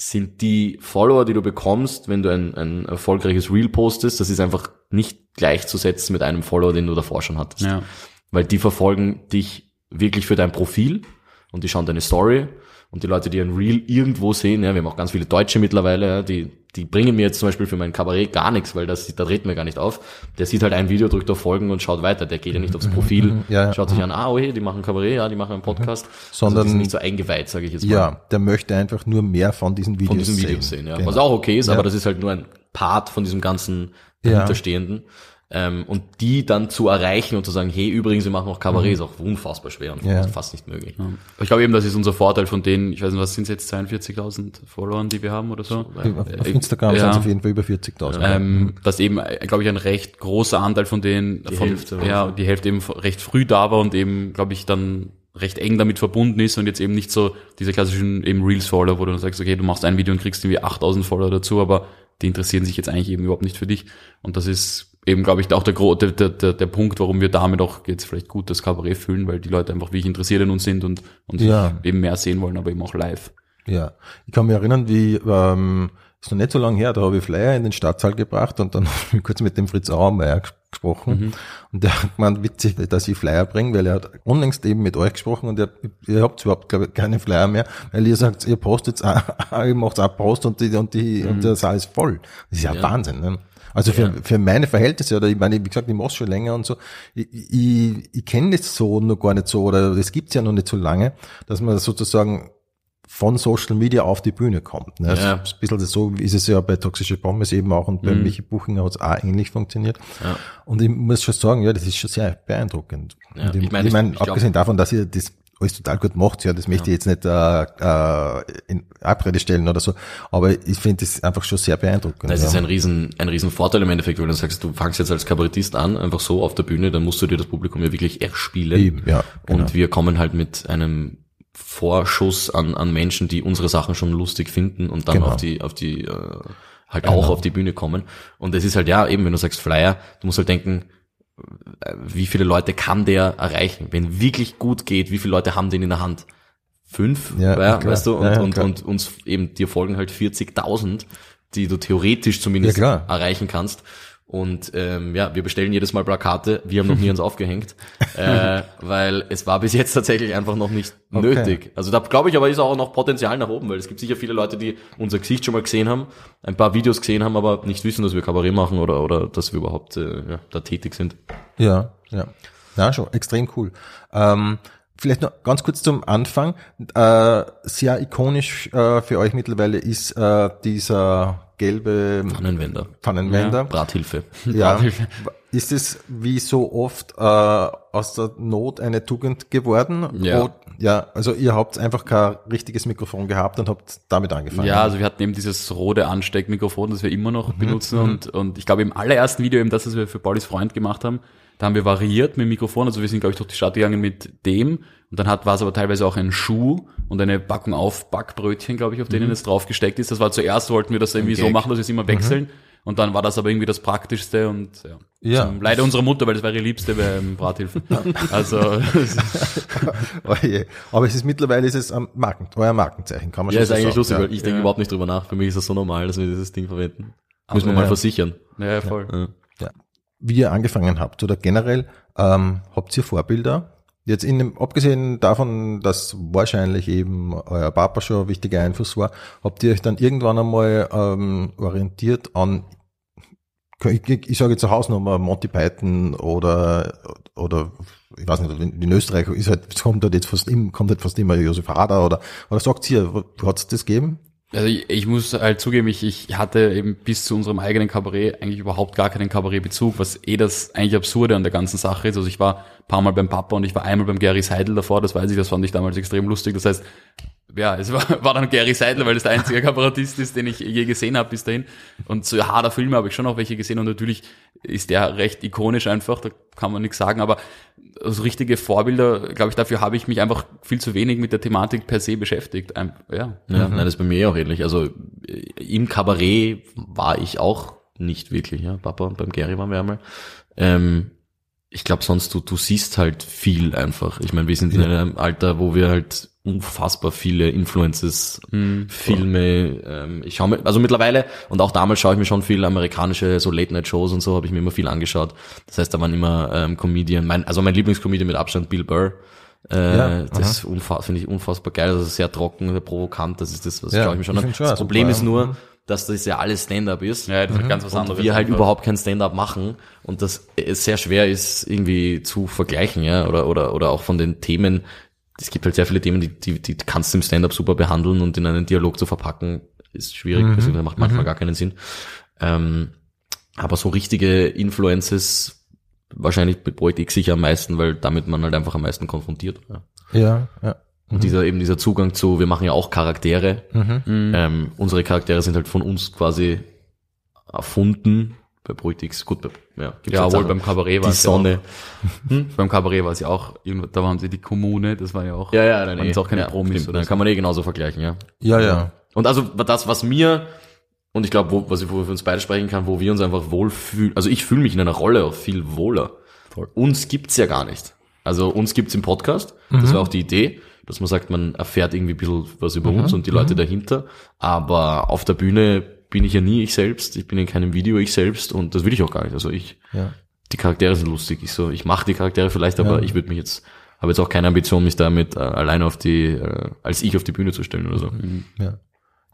sind die Follower, die du bekommst, wenn du ein, ein erfolgreiches Reel postest, das ist einfach nicht gleichzusetzen mit einem Follower, den du davor schon hattest. Ja. Weil die verfolgen dich wirklich für dein Profil und die schauen deine Story und die Leute, die ein Reel irgendwo sehen, ja, wir haben auch ganz viele Deutsche mittlerweile, ja, die, die bringen mir jetzt zum Beispiel für mein Kabarett gar nichts, weil das, da dreht mir gar nicht auf. Der sieht halt ein Video, drückt auf Folgen und schaut weiter. Der geht ja nicht aufs Profil, mhm, ja, ja. schaut sich an, ah, oh, hey, die machen Kabarett, ja, die machen einen Podcast. Mhm. Sondern, also die sind nicht so eingeweiht, sage ich jetzt mal. Ja, der möchte einfach nur mehr von diesen Videos sehen. Von diesen Videos sehen, ja. Genau. Was auch okay ist, aber das ist halt nur ein Part von diesem ganzen dahinterstehenden. Ähm, und die dann zu erreichen und zu sagen, hey, übrigens, wir machen auch Kabarett, mhm. ist auch unfassbar schwer und ja. fast nicht möglich. Ja. Ich glaube eben, das ist unser Vorteil von denen, ich weiß nicht, was sind es jetzt, 42.000 Followern, die wir haben oder so? Auf, auf Instagram ja. sind es auf jeden Fall über 40.000. Ähm, mhm. dass eben, glaube ich, ein recht großer Anteil von denen, die von, Hälfte, ja, die Hälfte eben recht früh da war und eben, glaube ich, dann recht eng damit verbunden ist und jetzt eben nicht so diese klassischen eben Reels-Follower, wo du sagst, okay, du machst ein Video und kriegst irgendwie 8000 Follower dazu, aber die interessieren sich jetzt eigentlich eben überhaupt nicht für dich. Und das ist eben, glaube ich, auch der, der, der, der Punkt, warum wir damit auch jetzt vielleicht gut das Kabarett fühlen, weil die Leute einfach wirklich interessiert in uns sind und, und ja. eben mehr sehen wollen, aber eben auch live. Ja, ich kann mich erinnern, wie ähm, ist noch nicht so lange her, da habe ich Flyer in den Stadtsaal gebracht und dann habe ich kurz mit dem Fritz Auermeier gesprochen mhm. und der hat gemeint, witzig, dass ich Flyer bringe, weil er hat unlängst eben mit euch gesprochen und ihr, ihr habt überhaupt glaube ich, keine Flyer mehr, weil ihr sagt, ihr postet, ihr macht auch Post und die, und die, mhm. und der Saal ist voll. Das ist ja, ja. Wahnsinn. Ne? Also für, ja. für meine Verhältnisse, oder ich meine, wie gesagt, ich mache schon länger und so, ich, ich, ich kenne das so noch gar nicht so, oder das gibt's ja noch nicht so lange, dass man sozusagen von Social Media auf die Bühne kommt. Ne? Ja. Ein bisschen so ist es ja bei Toxische Pommes eben auch und bei mhm. Michi Buchinger hat es auch ähnlich funktioniert. Ja. Und ich muss schon sagen, ja, das ist schon sehr beeindruckend. Ja. Und ich, ich meine, ich mein, abgesehen davon, dass ihr das alles total gut macht, ja, das möchte ich jetzt nicht äh, äh, in Abrede stellen oder so, aber ich finde das einfach schon sehr beeindruckend. Das ja. ist ein riesen, ein riesen Vorteil im Endeffekt, weil du sagst, du fangst jetzt als Kabarettist an, einfach so auf der Bühne, dann musst du dir das Publikum ja wirklich erspielen. Eben, ja, genau. Und wir kommen halt mit einem Vorschuss an, an Menschen, die unsere Sachen schon lustig finden und dann genau. auf die, auf die, äh, halt genau. auch auf die Bühne kommen. Und es ist halt ja, eben, wenn du sagst Flyer, du musst halt denken, wie viele Leute kann der erreichen? Wenn wirklich gut geht, wie viele Leute haben den in der Hand? fünf, Ja, ja, weißt du, und, Ja, und, und uns eben, dir folgen halt 40.000, die du theoretisch zumindest erreichen kannst. Und ähm, ja, wir bestellen jedes Mal Plakate, wir haben noch nie uns aufgehängt, äh, weil es war bis jetzt tatsächlich einfach noch nicht Okay. nötig. Also da glaube ich aber ist auch noch Potenzial nach oben, weil es gibt sicher viele Leute, die unser Gesicht schon mal gesehen haben, ein paar Videos gesehen haben, aber nicht wissen, dass wir Kabarett machen oder, oder dass wir überhaupt äh, ja, da tätig sind. Ja, ja. Ja, schon, extrem cool. Ähm, vielleicht noch ganz kurz zum Anfang. Äh, sehr ikonisch äh, für euch mittlerweile ist äh, dieser gelbe Pannenwender, Pfannenwender. Brathilfe. Ja. Ist es wie so oft äh, aus der Not eine Tugend geworden? Ja. O- ja, also ihr habt einfach kein richtiges Mikrofon gehabt und habt damit angefangen. Ja, also wir hatten eben dieses rote Ansteckmikrofon, das wir immer noch benutzen und, und ich glaube im allerersten Video eben das, was wir für Paulis Freund gemacht haben, da haben wir variiert mit dem Mikrofon, also wir sind glaube ich durch die Stadt gegangen mit dem und dann hat war es aber teilweise auch ein Schuh und eine Packung auf Backbrötchen, glaube ich, auf denen es drauf gesteckt ist. Das war zuerst wollten wir das irgendwie so machen, dass wir es immer wechseln und dann war das aber irgendwie das praktischste und ja. Ja. Zum Leider unserer Mutter, weil das war ihre liebste ähm, Brathilfe. Also Oh je. Aber es ist mittlerweile ist es am Marken, euer Markenzeichen, kann man Ja, schon ist so eigentlich sagen. lustig, ja. weil ich denke Ja. überhaupt nicht drüber nach. Für mich ist das so normal, dass wir dieses Ding verwenden. Müssen wir ja. mal versichern. ja, voll. Ja. Wie ihr angefangen habt oder generell, ähm, habt ihr Vorbilder? Jetzt in dem, abgesehen davon, dass wahrscheinlich eben euer Papa schon ein wichtiger Einfluss war, habt ihr euch dann irgendwann einmal ähm, orientiert an, ich, ich, sage jetzt eine Hausnummer, Monty Python oder, oder ich weiß nicht, in in Österreich ist halt, es kommt halt jetzt fast immer, kommt halt fast immer Josef Hader oder, oder sagt ihr, hat es das gegeben? Also ich, ich muss halt zugeben, ich, ich hatte eben bis zu unserem eigenen Kabarett eigentlich überhaupt gar keinen Kabarettbezug, was eh das eigentlich Absurde an der ganzen Sache ist. Also ich war ein paar Mal beim Papa und ich war einmal beim Gary Seidel davor, das weiß ich, das fand ich damals extrem lustig. Das heißt, ja, es war, war dann Gary Seidel, weil das der einzige Kabarettist ist, den ich je gesehen habe bis dahin. Und so harter Filme habe ich schon auch welche gesehen und natürlich ist der recht ikonisch einfach, da kann man nichts sagen, aber so richtige Vorbilder, glaube ich, dafür habe ich mich einfach viel zu wenig mit der Thematik per se beschäftigt. Ein- Ja, Ja, nein, das ist bei mir auch ähnlich. Also äh, im Kabarett war ich auch nicht wirklich, ja. Papa und beim Gary waren wir einmal. Ähm, ich glaube sonst, du, du siehst halt viel einfach. Ich meine, wir sind in einem Alter, wo wir halt unfassbar viele Influences, Filme, ähm, ich schaue mir, also mittlerweile und auch damals schaue ich mir schon viel amerikanische, so Late-Night-Shows und so, habe ich mir immer viel angeschaut. Das heißt, da waren immer ähm, Comedian, mein, also mein Lieblingscomedian mit Abstand, Bill Burr. Äh, Ja, das finde ich unfassbar geil, also sehr trocken, sehr provokant, das ist das, was Ja, schaue ich mir schon ich an. Das super, Problem ist ja. Dass das ja alles Stand-up ist. ja das ist ganz was Und anderes. wir halt überhaupt kein Stand-up machen und das es sehr schwer ist, irgendwie zu vergleichen, ja, oder, oder, oder auch von den Themen. Es gibt halt sehr viele Themen, die, die, die kannst du im Stand-up super behandeln und in einen Dialog zu verpacken, ist schwierig, beziehungsweise macht manchmal gar keinen Sinn. Ähm, aber so richtige Influences, wahrscheinlich Projekt X sicher am meisten, weil damit man halt einfach am meisten konfrontiert. Ja. Ja, ja. Und dieser eben dieser Zugang zu, wir machen ja auch Charaktere. Mhm. Ähm, unsere Charaktere sind halt von uns quasi erfunden. Bei Projekt X, gut, bei, ja, gibt's Ja, wohl beim Kabarett war die es ja Sonne. Auch, beim Kabarett war es ja auch, da waren sie die Kommune, das war ja auch. Ja, ja, nein, jetzt auch keine ja, Promis stimmt, oder dann so. kann man eh genauso vergleichen, ja. Ja, ja. Und also das, was mir, und ich glaube, wo, was ich, wo wir für uns beide sprechen kann, wo wir uns einfach wohlfühlen, also ich fühle mich in einer Rolle auch viel wohler. Uns gibt's ja gar nicht. Also uns gibt's im Podcast, das war auch die Idee, dass man sagt, man erfährt irgendwie ein bisschen was über uns und die Leute dahinter, aber auf der Bühne bin ich ja nie ich selbst, ich bin in keinem Video ich selbst und das will ich auch gar nicht. Also ich, Ja. die Charaktere sind lustig, ich so, ich mache die Charaktere vielleicht, aber Ja. ich würde mich jetzt, habe jetzt auch keine Ambition, mich damit äh, alleine auf die, äh, als ich auf die Bühne zu stellen oder so. Ja.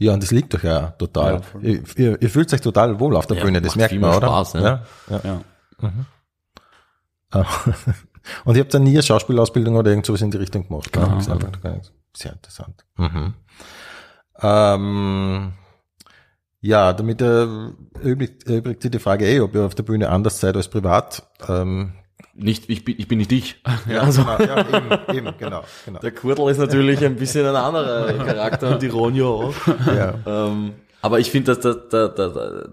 Ja, und das liegt doch ja total. Ja, ihr, ihr, ihr fühlt euch total wohl auf der Ja, Bühne, das macht merkt viel man, mehr oder? Spaß, ne? ja. ja. Ja. Und ihr habt dann nie eine Schauspielausbildung oder irgend sowas in die Richtung gemacht? Genau. Sehr interessant. Mhm. Ähm, ja, damit äh, übrigt, übrigt sich die Frage eh, ob ihr auf der Bühne anders seid als privat. Ähm, Nicht, ich bin, ich bin nicht ich. ja, also, genau, ja, eben, eben, genau, genau. der Kurtel ist natürlich ein bisschen ein anderer Charakter und die Ronja auch. Ja. Ähm, aber ich finde, dass da, da, da, da,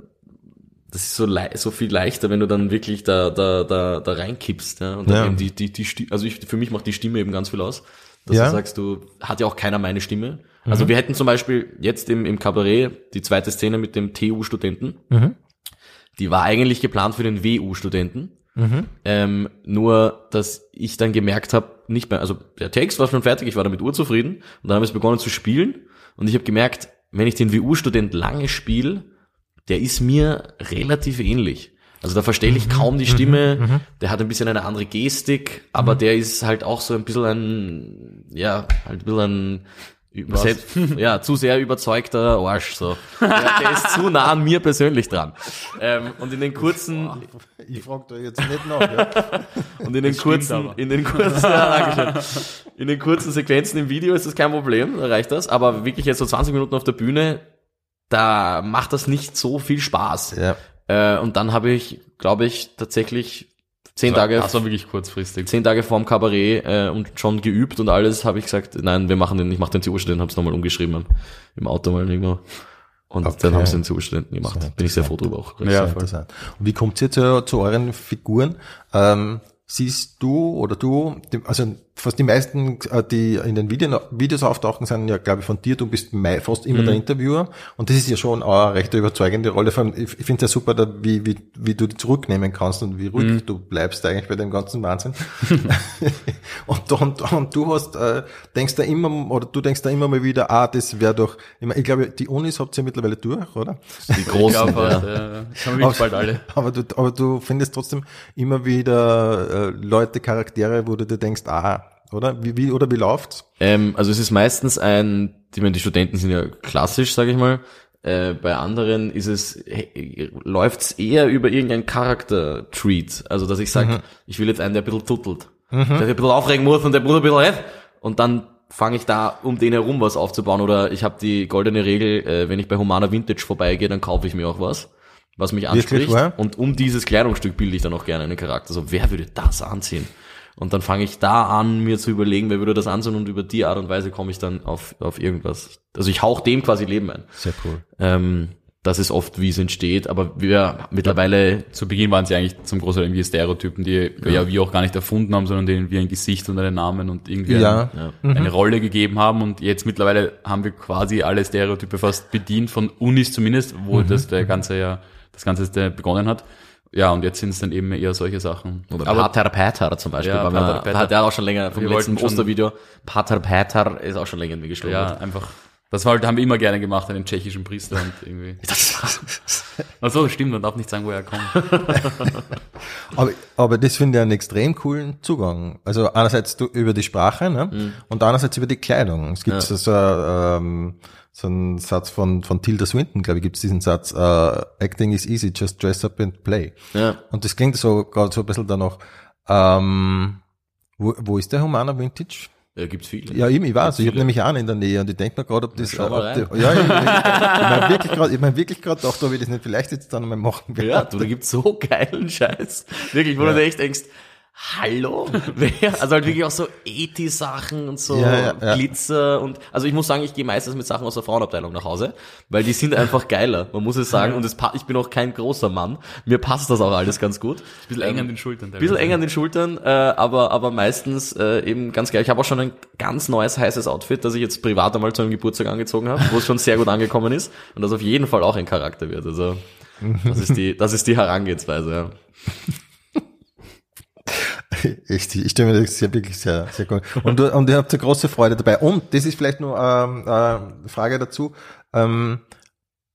das ist so, so viel leichter, wenn du dann wirklich da, da, da, da reinkippst. Ja? Und dann Ja. eben die, die, die Stimme, also ich, für mich macht die Stimme eben ganz viel aus. Dass Ja. du sagst, du, hat ja auch keiner meine Stimme. Also wir hätten zum Beispiel jetzt im, im Kabarett die zweite Szene mit dem TU-Studenten. Mhm. Die war eigentlich geplant für den WU-Studenten. Mhm. Ähm, nur, dass ich dann gemerkt habe, nicht mehr, also der Text war schon fertig, ich war damit urzufrieden und dann habe ich begonnen zu spielen und ich habe gemerkt, wenn ich den WU-Student lange spiele, der ist mir relativ ähnlich. Also da verstehe ich kaum die Stimme, der hat ein bisschen eine andere Gestik, aber der ist halt auch so ein bisschen ein, ja, halt ein bisschen ein über- selbst, ja, zu sehr überzeugter Arsch, so. Der, der ist zu nah an mir persönlich dran. Ähm, und in den kurzen, Ich frage da jetzt nicht nach. Ja. und in den kurzen, in den kurzen, ja, in den kurzen Sequenzen im Video ist das kein Problem, da reicht das. Aber wirklich jetzt so 20 Minuten auf der Bühne, da macht das nicht so viel Spaß. ja. Äh, und dann habe ich, glaube ich, tatsächlich zehn Tage, Das war wirklich kurzfristig. zehn Tage vorm Kabarett äh, und schon geübt und alles, habe ich gesagt, nein, wir machen den, ich mache den Zustand, habe es nochmal umgeschrieben im, Auto mal irgendwo. Und Okay. dann haben sie den Zustand gemacht. Bin ich sehr froh drüber auch. Ja, voll. interessant. Und wie kommt ihr zu, zu euren Figuren? Ähm, siehst du oder du, also fast die meisten, äh, die in den Videos, Videos auftauchen, sind ja, glaube ich, von dir. Du bist fast immer der Interviewer. Und das ist ja schon eine recht überzeugende Rolle. Vor allem, ich ich finde es ja super, da, wie, wie, wie du die zurücknehmen kannst und wie ruhig du bleibst eigentlich bei dem ganzen Wahnsinn. und, und, und du hast, äh, denkst da immer, oder du denkst da immer mal wieder, ah, das wäre doch, ich, mein, ich glaube, die Unis habt ihr mittlerweile durch, oder? Die großen, Ich glaub, ja. das haben wir wirklich bald alle. Aber du, aber du findest trotzdem immer wieder äh, Leute, Charaktere, wo du dir denkst, ah, oder? Wie, wie, oder wie läuft's? Ähm, also es ist meistens ein, ich meine, die Studenten sind ja klassisch, sage ich mal. Äh, bei anderen ist es, he- läuft's eher über irgendein Charakter-Treat. Also dass ich sage, ich will jetzt einen, der ein bisschen tuttelt. Der sich ein bisschen aufregen muss und der Bruder ein bisschen läuft. Und dann fange ich da um den herum was aufzubauen. Oder ich habe die goldene Regel, äh, wenn ich bei Humana Vintage vorbeigehe, dann kaufe ich mir auch was, was mich Wirklich, anspricht. wahr? Und um dieses Kleidungsstück bilde ich dann auch gerne einen Charakter. So, wer würde das anziehen? Und dann fange ich da an, mir zu überlegen, wer würde das anziehen und über die Art und Weise komme ich dann auf, auf irgendwas. Also ich hauch dem quasi Leben ein. Sehr cool. Ähm, das ist oft, wie es entsteht, aber wir mittlerweile, Zu Beginn waren sie eigentlich zum Großteil irgendwie Stereotypen, die ja. wir auch gar nicht erfunden haben, sondern denen wir ein Gesicht und einen Namen und irgendwie Ja. ein, eine Rolle gegeben haben. Und jetzt mittlerweile haben wir quasi alle Stereotype fast bedient, von Unis zumindest, wo das der ganze ja, das Ganze der begonnen hat. Ja, und jetzt sind es dann eben eher solche Sachen. oder Aber Pater Pater zum Beispiel, Ja, Pater Pater. hat er auch schon länger vom Wir letzten Ostervideo, Pater Pater ist auch schon länger in mir geschlagen. ja, einfach, das war halt, haben wir immer gerne gemacht, einen tschechischen Priester und irgendwie. Also stimmt, man darf nicht sagen, woher er kommt. Aber, aber das finde ich einen extrem coolen Zugang. Also einerseits du, über die Sprache ne? und andererseits über die Kleidung. Es gibt Ja. so, ähm, so einen Satz von, von Tilda Swinton, glaube ich, gibt es diesen Satz, äh, Acting is easy, just dress up and play. Ja. Und das klingt so gerade so ein bisschen danach. Ähm, wo, wo ist der Humana Vintage? Ja, gibt's viele. Ja, eben, ich weiß. Ich habe nämlich einen in der Nähe und ich denke mir gerade, ob das. mal ob die, ja, ich, ich, ich meine wirklich gerade, ich mein wirklich gerade gedacht, ob ich das nicht vielleicht jetzt dann mal machen will. Ja, du, da gibt's so geilen Scheiß. Wirklich, wo du dir echt denkst, hallo? Wer? Also halt wirklich auch so Eti-Sachen und so Ja, ja, ja. Glitzer und, also ich muss sagen, ich gehe meistens mit Sachen aus der Frauenabteilung nach Hause, weil die sind einfach geiler. Man muss es sagen und es, ich bin auch kein großer Mann. Mir passt das auch alles ganz gut. Ein bisschen eng an den Schultern. Bisschen eng an den Schultern, äh, aber, aber meistens äh, eben ganz geil. Ich habe auch schon ein ganz neues, heißes Outfit, das ich jetzt privat einmal zu einem Geburtstag angezogen habe, wo es schon sehr gut angekommen ist und das auf jeden Fall auch ein Charakter wird. Also das ist die, das ist die Herangehensweise. Ja. Echt, ich stelle mir das sehr, wirklich sehr, sehr cool. Und, du, und ihr habt eine große Freude dabei. Und das ist vielleicht nur ähm, äh, eine Frage dazu. Ähm,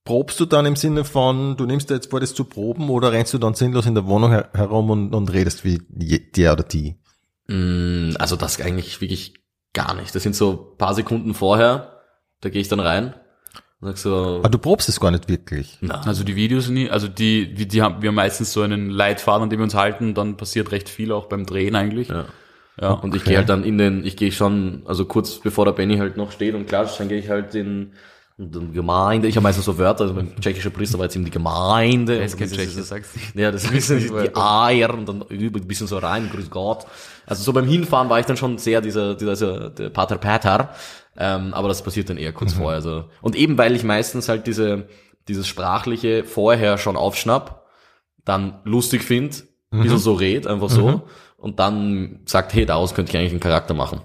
probst du dann im Sinne von, du nimmst dir jetzt vor, das zu proben oder rennst du dann sinnlos in der Wohnung her herum und, und redest wie der oder die? Mm, Also das eigentlich wirklich gar nicht. Das sind so paar Sekunden vorher, da gehe ich dann rein sag so, Aber du probst es gar nicht wirklich. na, Also die Videos nie, also die, die, die haben wir haben meistens so einen Leitfaden, an dem wir uns halten, dann passiert recht viel auch beim Drehen eigentlich. Ja. Ja. Und ich gehe halt dann in den, ich gehe schon, also kurz bevor der Benny halt noch steht und klatscht, dann gehe ich halt in, in die Gemeinde. Ich habe meistens so Wörter, also mein tschechischer Priester war jetzt eben die Gemeinde. Er ist kein das Tscheche, das sagst du. Ja, das ist ein bisschen die Eier und dann über ein bisschen so rein, grüß Gott. Also so beim Hinfahren war ich dann schon sehr dieser, dieser, dieser der Pater Pater. Ähm, aber das passiert dann eher kurz Mhm. vorher. Also. Und eben weil ich meistens halt diese, dieses Sprachliche vorher schon aufschnapp, dann lustig finde, ein Mhm. bisschen so red, einfach so, und dann sagt, hey, daraus könnte ich eigentlich einen Charakter machen.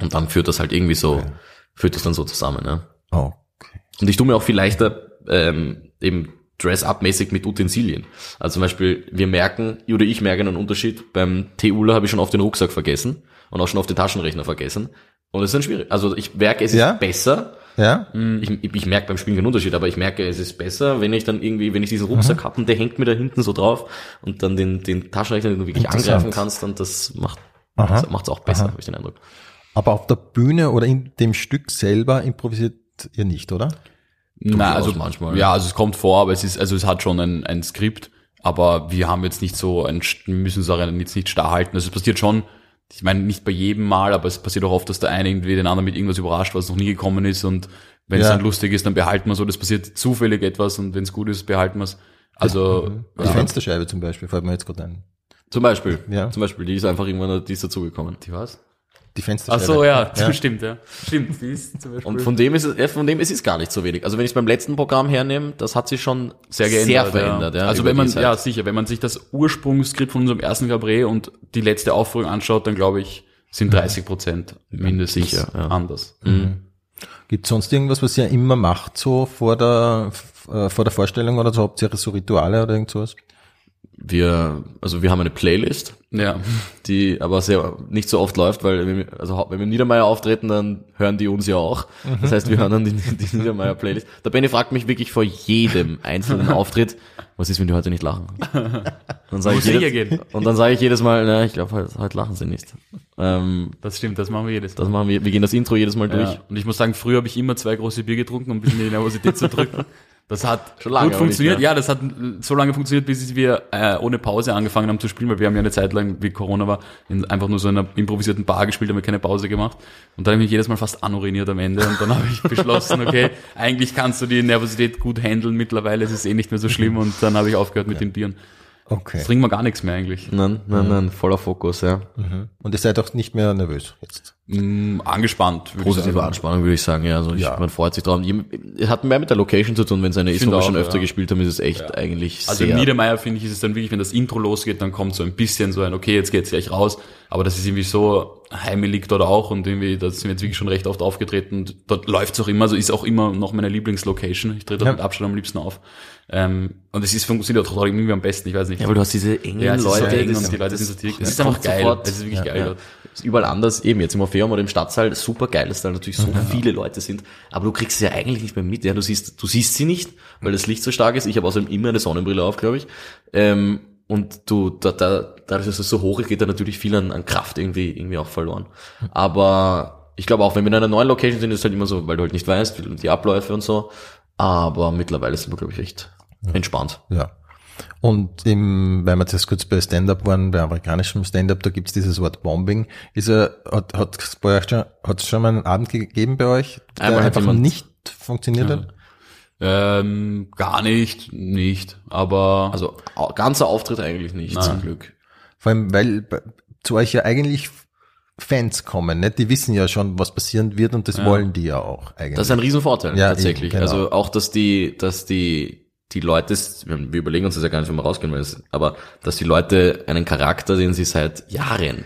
Und dann führt das halt irgendwie so, führt das dann so zusammen, ja. Oh, okay. Und ich tue mir auch viel leichter ähm, eben Dress-up-mäßig mit Utensilien. Also zum Beispiel, wir merken, oder ich merke einen Unterschied. Beim Teula habe ich schon oft den Rucksack vergessen. und auch schon auf den Taschenrechner vergessen. Und es ist dann schwierig. Also ich merke, es ist Ja? besser. Ja? Ich, ich, ich merke beim Spielen keinen Unterschied, aber ich merke, es ist besser, wenn ich dann irgendwie, wenn ich diesen Rucksack hab und der hängt mir da hinten so drauf und dann den, den Taschenrechner, den du wirklich angreifen kannst, dann das macht Aha. macht's auch besser, habe ich den Eindruck. Aber auf der Bühne oder in dem Stück selber improvisiert ihr nicht, oder? Na, also manchmal. Ja, also es kommt vor, aber es ist, also es hat schon ein, ein Skript, aber wir haben jetzt nicht so ein, wir müssen es auch jetzt nicht starr halten. Also es passiert schon, ich meine, nicht bei jedem Mal, aber es passiert auch oft, dass der eine irgendwie den anderen mit irgendwas überrascht, was noch nie gekommen ist und wenn es Ja. dann lustig ist, dann behalten wir so, das passiert zufällig etwas und wenn es gut ist, behalten wir es. Also, Die ja. Fensterscheibe zum Beispiel, fällt mir jetzt gerade ein. Zum Beispiel. Ja. Zum Beispiel, die ist einfach irgendwann, die ist dazugekommen. Die was? Die Ach Fensterscheibe. so, ja, stimmt, ja. Stimmt, die ist zum Beispiel. Und von dem ist es, ja, von dem ist es gar nicht so wenig. Also wenn ich es beim letzten Programm hernehme, das hat sich schon sehr geändert. verändert. Ja. also über wenn man, ja sicher, wenn man sich das Ursprungsskript von unserem ersten Cabaret und die letzte Aufführung anschaut, dann glaube ich, sind 30 Prozent mindestens Sicher, ja. anders. Gibt sonst irgendwas, was ihr immer macht, so vor der, äh, vor der Vorstellung oder so? Habt ihr so Rituale oder irgend sowas? Wir, also wir haben eine Playlist, Ja. die aber sehr nicht so oft läuft, weil wenn wir, also wenn wir im Niedermeyer auftreten, dann hören die uns ja auch. Das heißt, wir hören dann die, die Niedermeyer Playlist. Der Benny fragt mich wirklich vor jedem einzelnen Auftritt, was ist, wenn die heute nicht lachen? Dann sage ich jedes, gehen. und dann sage ich jedes Mal, na, ich glaube, heute, heute lachen sie nicht. Ähm, Das stimmt, das machen wir jedes das machen wir, wir gehen das Intro jedes Mal durch. Ja. Und ich muss sagen, früher habe ich immer zwei große Bier getrunken, um ein bisschen die Nervosität zu drücken. Das hat Schon lange, gut aber nicht funktioniert. mehr. Ja, das hat so lange funktioniert, bis wir äh, ohne Pause angefangen haben zu spielen, weil wir haben ja eine Zeit lang, wie Corona war, in, einfach nur so einer improvisierten Bar gespielt, haben wir keine Pause gemacht. Und dann habe ich mich jedes Mal fast anuriniert am Ende. Und dann habe ich beschlossen, okay, eigentlich kannst du die Nervosität gut handeln mittlerweile, es ist eh nicht mehr so schlimm. Und dann habe ich aufgehört mit den Bieren. Okay. Jetzt trinken wir gar nichts mehr eigentlich. Nein, nein, nein, voller Fokus, ja. Und ihr seid auch nicht mehr nervös jetzt. Mm, angespannt, würde ich Positive sagen. Anspannung, würde ich sagen, ja. Also ich, Ja. man freut sich drauf. Es hat mehr mit der Location zu tun, wenn es eine ist, wo wir schon öfter ja. gespielt haben, ist es echt eigentlich Also sehr... im Niedermeyer finde ich, ist es dann wirklich, wenn das Intro losgeht, dann kommt so ein bisschen so ein, okay, jetzt geht's gleich raus. Aber das ist irgendwie so heimelig dort auch und irgendwie, da sind wir jetzt wirklich schon recht oft aufgetreten und dort läuft's auch immer, also ist auch immer noch meine Lieblingslocation. Ich trete dort Ja. mit Abstand am liebsten auf. Ähm, und es ist funktioniert auch irgendwie am besten, ich weiß nicht. ja, aber du hast diese engen Ja, ist so Leute, eng das, und die Leute sind so dick. Es ist einfach geil. sofort. Es ist wirklich geil Ja. Ist überall anders, eben jetzt im Orpheum oder im Stadtsaal, super geil, dass da natürlich so viele Leute sind, aber du kriegst sie ja eigentlich nicht mehr mit, ja, du siehst, du siehst sie nicht, weil das Licht so stark ist, ich habe außerdem immer eine Sonnenbrille auf, glaube ich, ähm, und du, da, da, dadurch, dass es so hoch ist, geht da natürlich viel an, an Kraft irgendwie, irgendwie auch verloren. Aber ich glaube auch, wenn wir in einer neuen Location sind, ist es halt immer so, weil du halt nicht weißt, wie- die Abläufe und so, aber mittlerweile sind wir, glaube ich, echt entspannt. Ja. Und im, weil wir jetzt kurz bei Stand-up waren, bei amerikanischem Stand-up, da gibt's dieses Wort Bombing. Ist er, hat, hat es bei euch schon, hat's schon mal einen Abend gegeben bei euch, der Einmal einfach nicht funktioniert hat? Ähm, gar nicht, nicht. Aber Also ganzer Auftritt eigentlich nicht, zum Glück. Vor allem, weil zu euch ja eigentlich Fans kommen, ne? Die wissen ja schon, was passieren wird und das wollen die ja auch eigentlich. Das ist ein Riesenvorteil Ja, tatsächlich. eben, genau. Also auch, dass die, dass die, die Leute, wir überlegen uns das ja gar nicht, wenn wir rausgehen, es, aber dass die Leute einen Charakter, den sie seit Jahren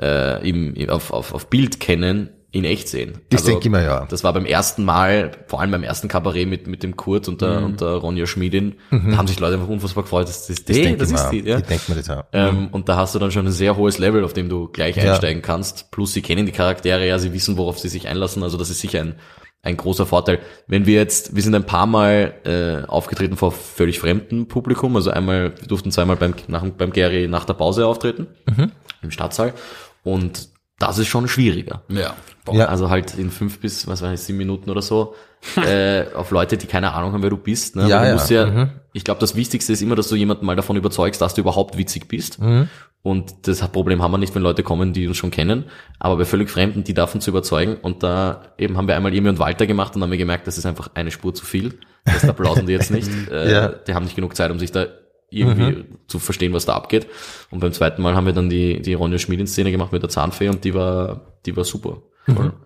äh, im, auf, auf, auf Bild kennen, in echt sehen. Das denke ich mir, ja. Das war beim ersten Mal, vor allem beim ersten Kabarett mit, mit dem Kurt und der, und der Ronja Schmiedin, da haben sich Leute einfach unfassbar gefreut, das, das, Mhm. das hey, das ich ist die, ja. Ich denke mir das auch. Ähm, und da hast du dann schon ein sehr hohes Level, auf dem du gleich Ja. einsteigen kannst. Plus sie kennen die Charaktere, ja, sie wissen, worauf sie sich einlassen. Also das ist sicher ein, ein großer Vorteil. Wenn wir jetzt, wir sind ein paar Mal äh, aufgetreten vor völlig fremdem Publikum. Also einmal, wir durften zweimal beim, nach, beim Gary nach der Pause auftreten, im Stadtsaal. Und das ist schon schwieriger. ja. Ja. Also halt in fünf bis, was weiß ich, sieben Minuten oder so, äh, auf Leute, die keine Ahnung haben, wer du bist. Ne? Ja, du ja. musst ja, ich glaube, das Wichtigste ist immer, dass du jemanden mal davon überzeugst, dass du überhaupt witzig bist. Und das Problem haben wir nicht, wenn Leute kommen, die uns schon kennen. Aber bei völlig Fremden, die davon zu überzeugen. Und da eben haben wir einmal Emi und Walter gemacht und haben wir gemerkt, das ist einfach eine Spur zu viel. Das applausen die jetzt nicht. Äh, Ja. Die haben nicht genug Zeit, um sich da irgendwie zu verstehen, was da abgeht. Und beim zweiten Mal haben wir dann die, die Ronja Schmiedin-Szene gemacht mit der Zahnfee und die war, die war super.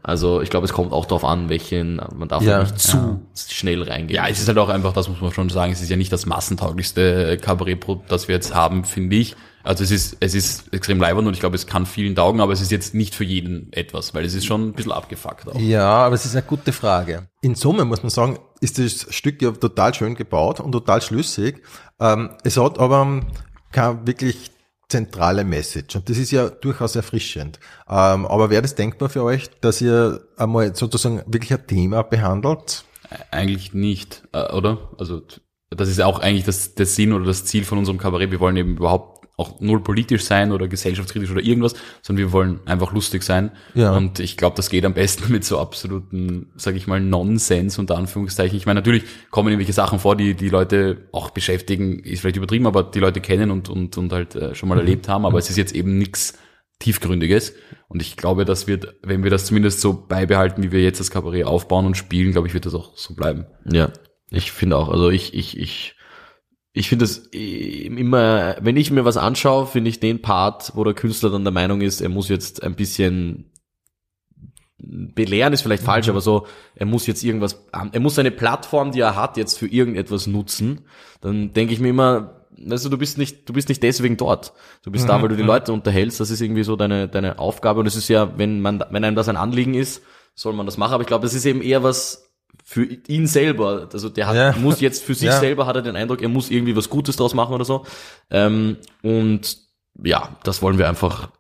Also ich glaube, es kommt auch darauf an, welchen, man darf Ja. ja. nicht zu schnell reingehen. Ja, es ist halt auch einfach, das muss man schon sagen, es ist ja nicht das massentauglichste Kabarett, das wir jetzt haben, finde ich. Also es ist, es ist extrem leibend und ich glaube, es kann vielen taugen, aber es ist jetzt nicht für jeden etwas, weil es ist schon ein bisschen abgefuckt auch. Ja, aber es ist eine gute Frage. In Summe muss man sagen, ist das Stück ja total schön gebaut und total schlüssig. Ähm, es hat aber kein wirklich zentrale Message. Und das ist ja durchaus erfrischend. Ähm, aber wäre das denkbar für euch, dass ihr einmal sozusagen wirklich ein Thema behandelt? Eigentlich nicht, äh, oder? Also das ist auch eigentlich das, der Sinn oder das Ziel von unserem Kabarett. Wir wollen eben überhaupt auch null politisch sein oder gesellschaftskritisch oder irgendwas, sondern wir wollen einfach lustig sein. Ja. Und ich glaube, das geht am besten mit so absoluten, sage ich mal, Nonsens unter Anführungszeichen. Ich meine, natürlich kommen irgendwelche Sachen vor, die die Leute auch beschäftigen, ist vielleicht übertrieben, aber die Leute kennen und und und halt äh, schon mal Mhm. erlebt haben. Aber es ist jetzt eben nichts tiefgründiges. Und ich glaube, das wird, wenn wir das zumindest so beibehalten, wie wir jetzt das Kabarett aufbauen und spielen, glaube ich, wird das auch so bleiben. Ja, ich finde auch. Also ich, ich, ich, ich finde es immer, wenn ich mir was anschaue, finde ich den Part, wo der Künstler dann der Meinung ist, er muss jetzt ein bisschen belehren ist vielleicht falsch, aber so, er muss jetzt irgendwas, er muss seine Plattform, die er hat, jetzt für irgendetwas nutzen, dann denke ich mir immer, also du bist nicht, du bist nicht deswegen dort. Du bist da, weil du die Leute unterhältst, das ist irgendwie so deine, deine Aufgabe. Und es ist ja, wenn man, wenn einem das ein Anliegen ist, soll man das machen, aber ich glaube, das ist eben eher was für ihn selber, also der hat, Ja. muss jetzt für sich Ja. selber hat er den Eindruck, er muss irgendwie was Gutes draus machen oder so. Ähm, und ja, das wollen wir einfach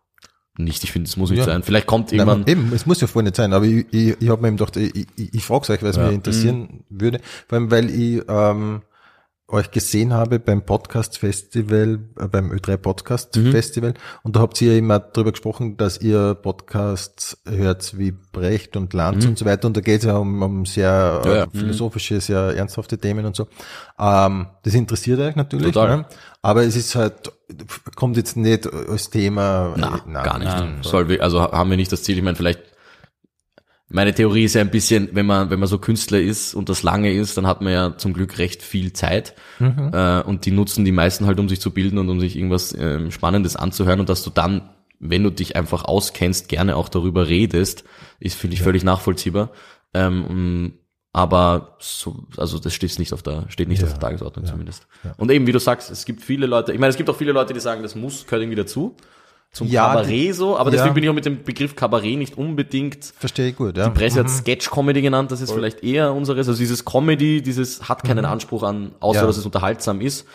nicht. Ich finde, es muss nicht Ja. sein. Vielleicht kommt Nein, irgendwann. eben, es muss ja voll nicht sein, aber ich, ich, ich habe mir eben gedacht, ich, ich, ich frage euch, weil es mich interessieren würde, vor allem weil ich ähm, euch gesehen habe beim Podcast Festival, äh, beim Ö3 Podcast Festival und da habt ihr ja immer drüber gesprochen, dass ihr Podcasts hört wie Brecht und Lanz und so weiter und da geht es ja um, um sehr Ja, ja. äh, philosophische, sehr ernsthafte Themen und so. Ähm, das interessiert euch natürlich, Total. ne? aber es ist halt, kommt jetzt nicht als Thema. Na, äh, nein, gar nicht. nein. Soll wir, also haben wir nicht das Ziel. Ich meine, vielleicht meine Theorie ist ja ein bisschen, wenn man wenn man so Künstler ist und das lange ist, dann hat man ja zum Glück recht viel Zeit. Äh, und die nutzen die meisten halt, um sich zu bilden und um sich irgendwas ähm, Spannendes anzuhören. Und dass du dann, wenn du dich einfach auskennst, gerne auch darüber redest, ist finde ich völlig nachvollziehbar. Ähm, um, aber so, also das steht nicht auf der, steht nicht Ja, auf der Tagesordnung ja, zumindest. Und eben, wie du sagst, es gibt viele Leute, ich meine, es gibt auch viele Leute, die sagen, das muss, gehört irgendwie dazu. Zum Ja, Kabarett die- so, aber ja. deswegen bin ich auch mit dem Begriff Kabarett nicht unbedingt. Verstehe ich gut, ja. Die Presse hat Sketch-Comedy genannt, das ist vielleicht eher unseres. Also dieses Comedy, dieses hat keinen Anspruch an, außer Mhm. Ja. dass es unterhaltsam ist.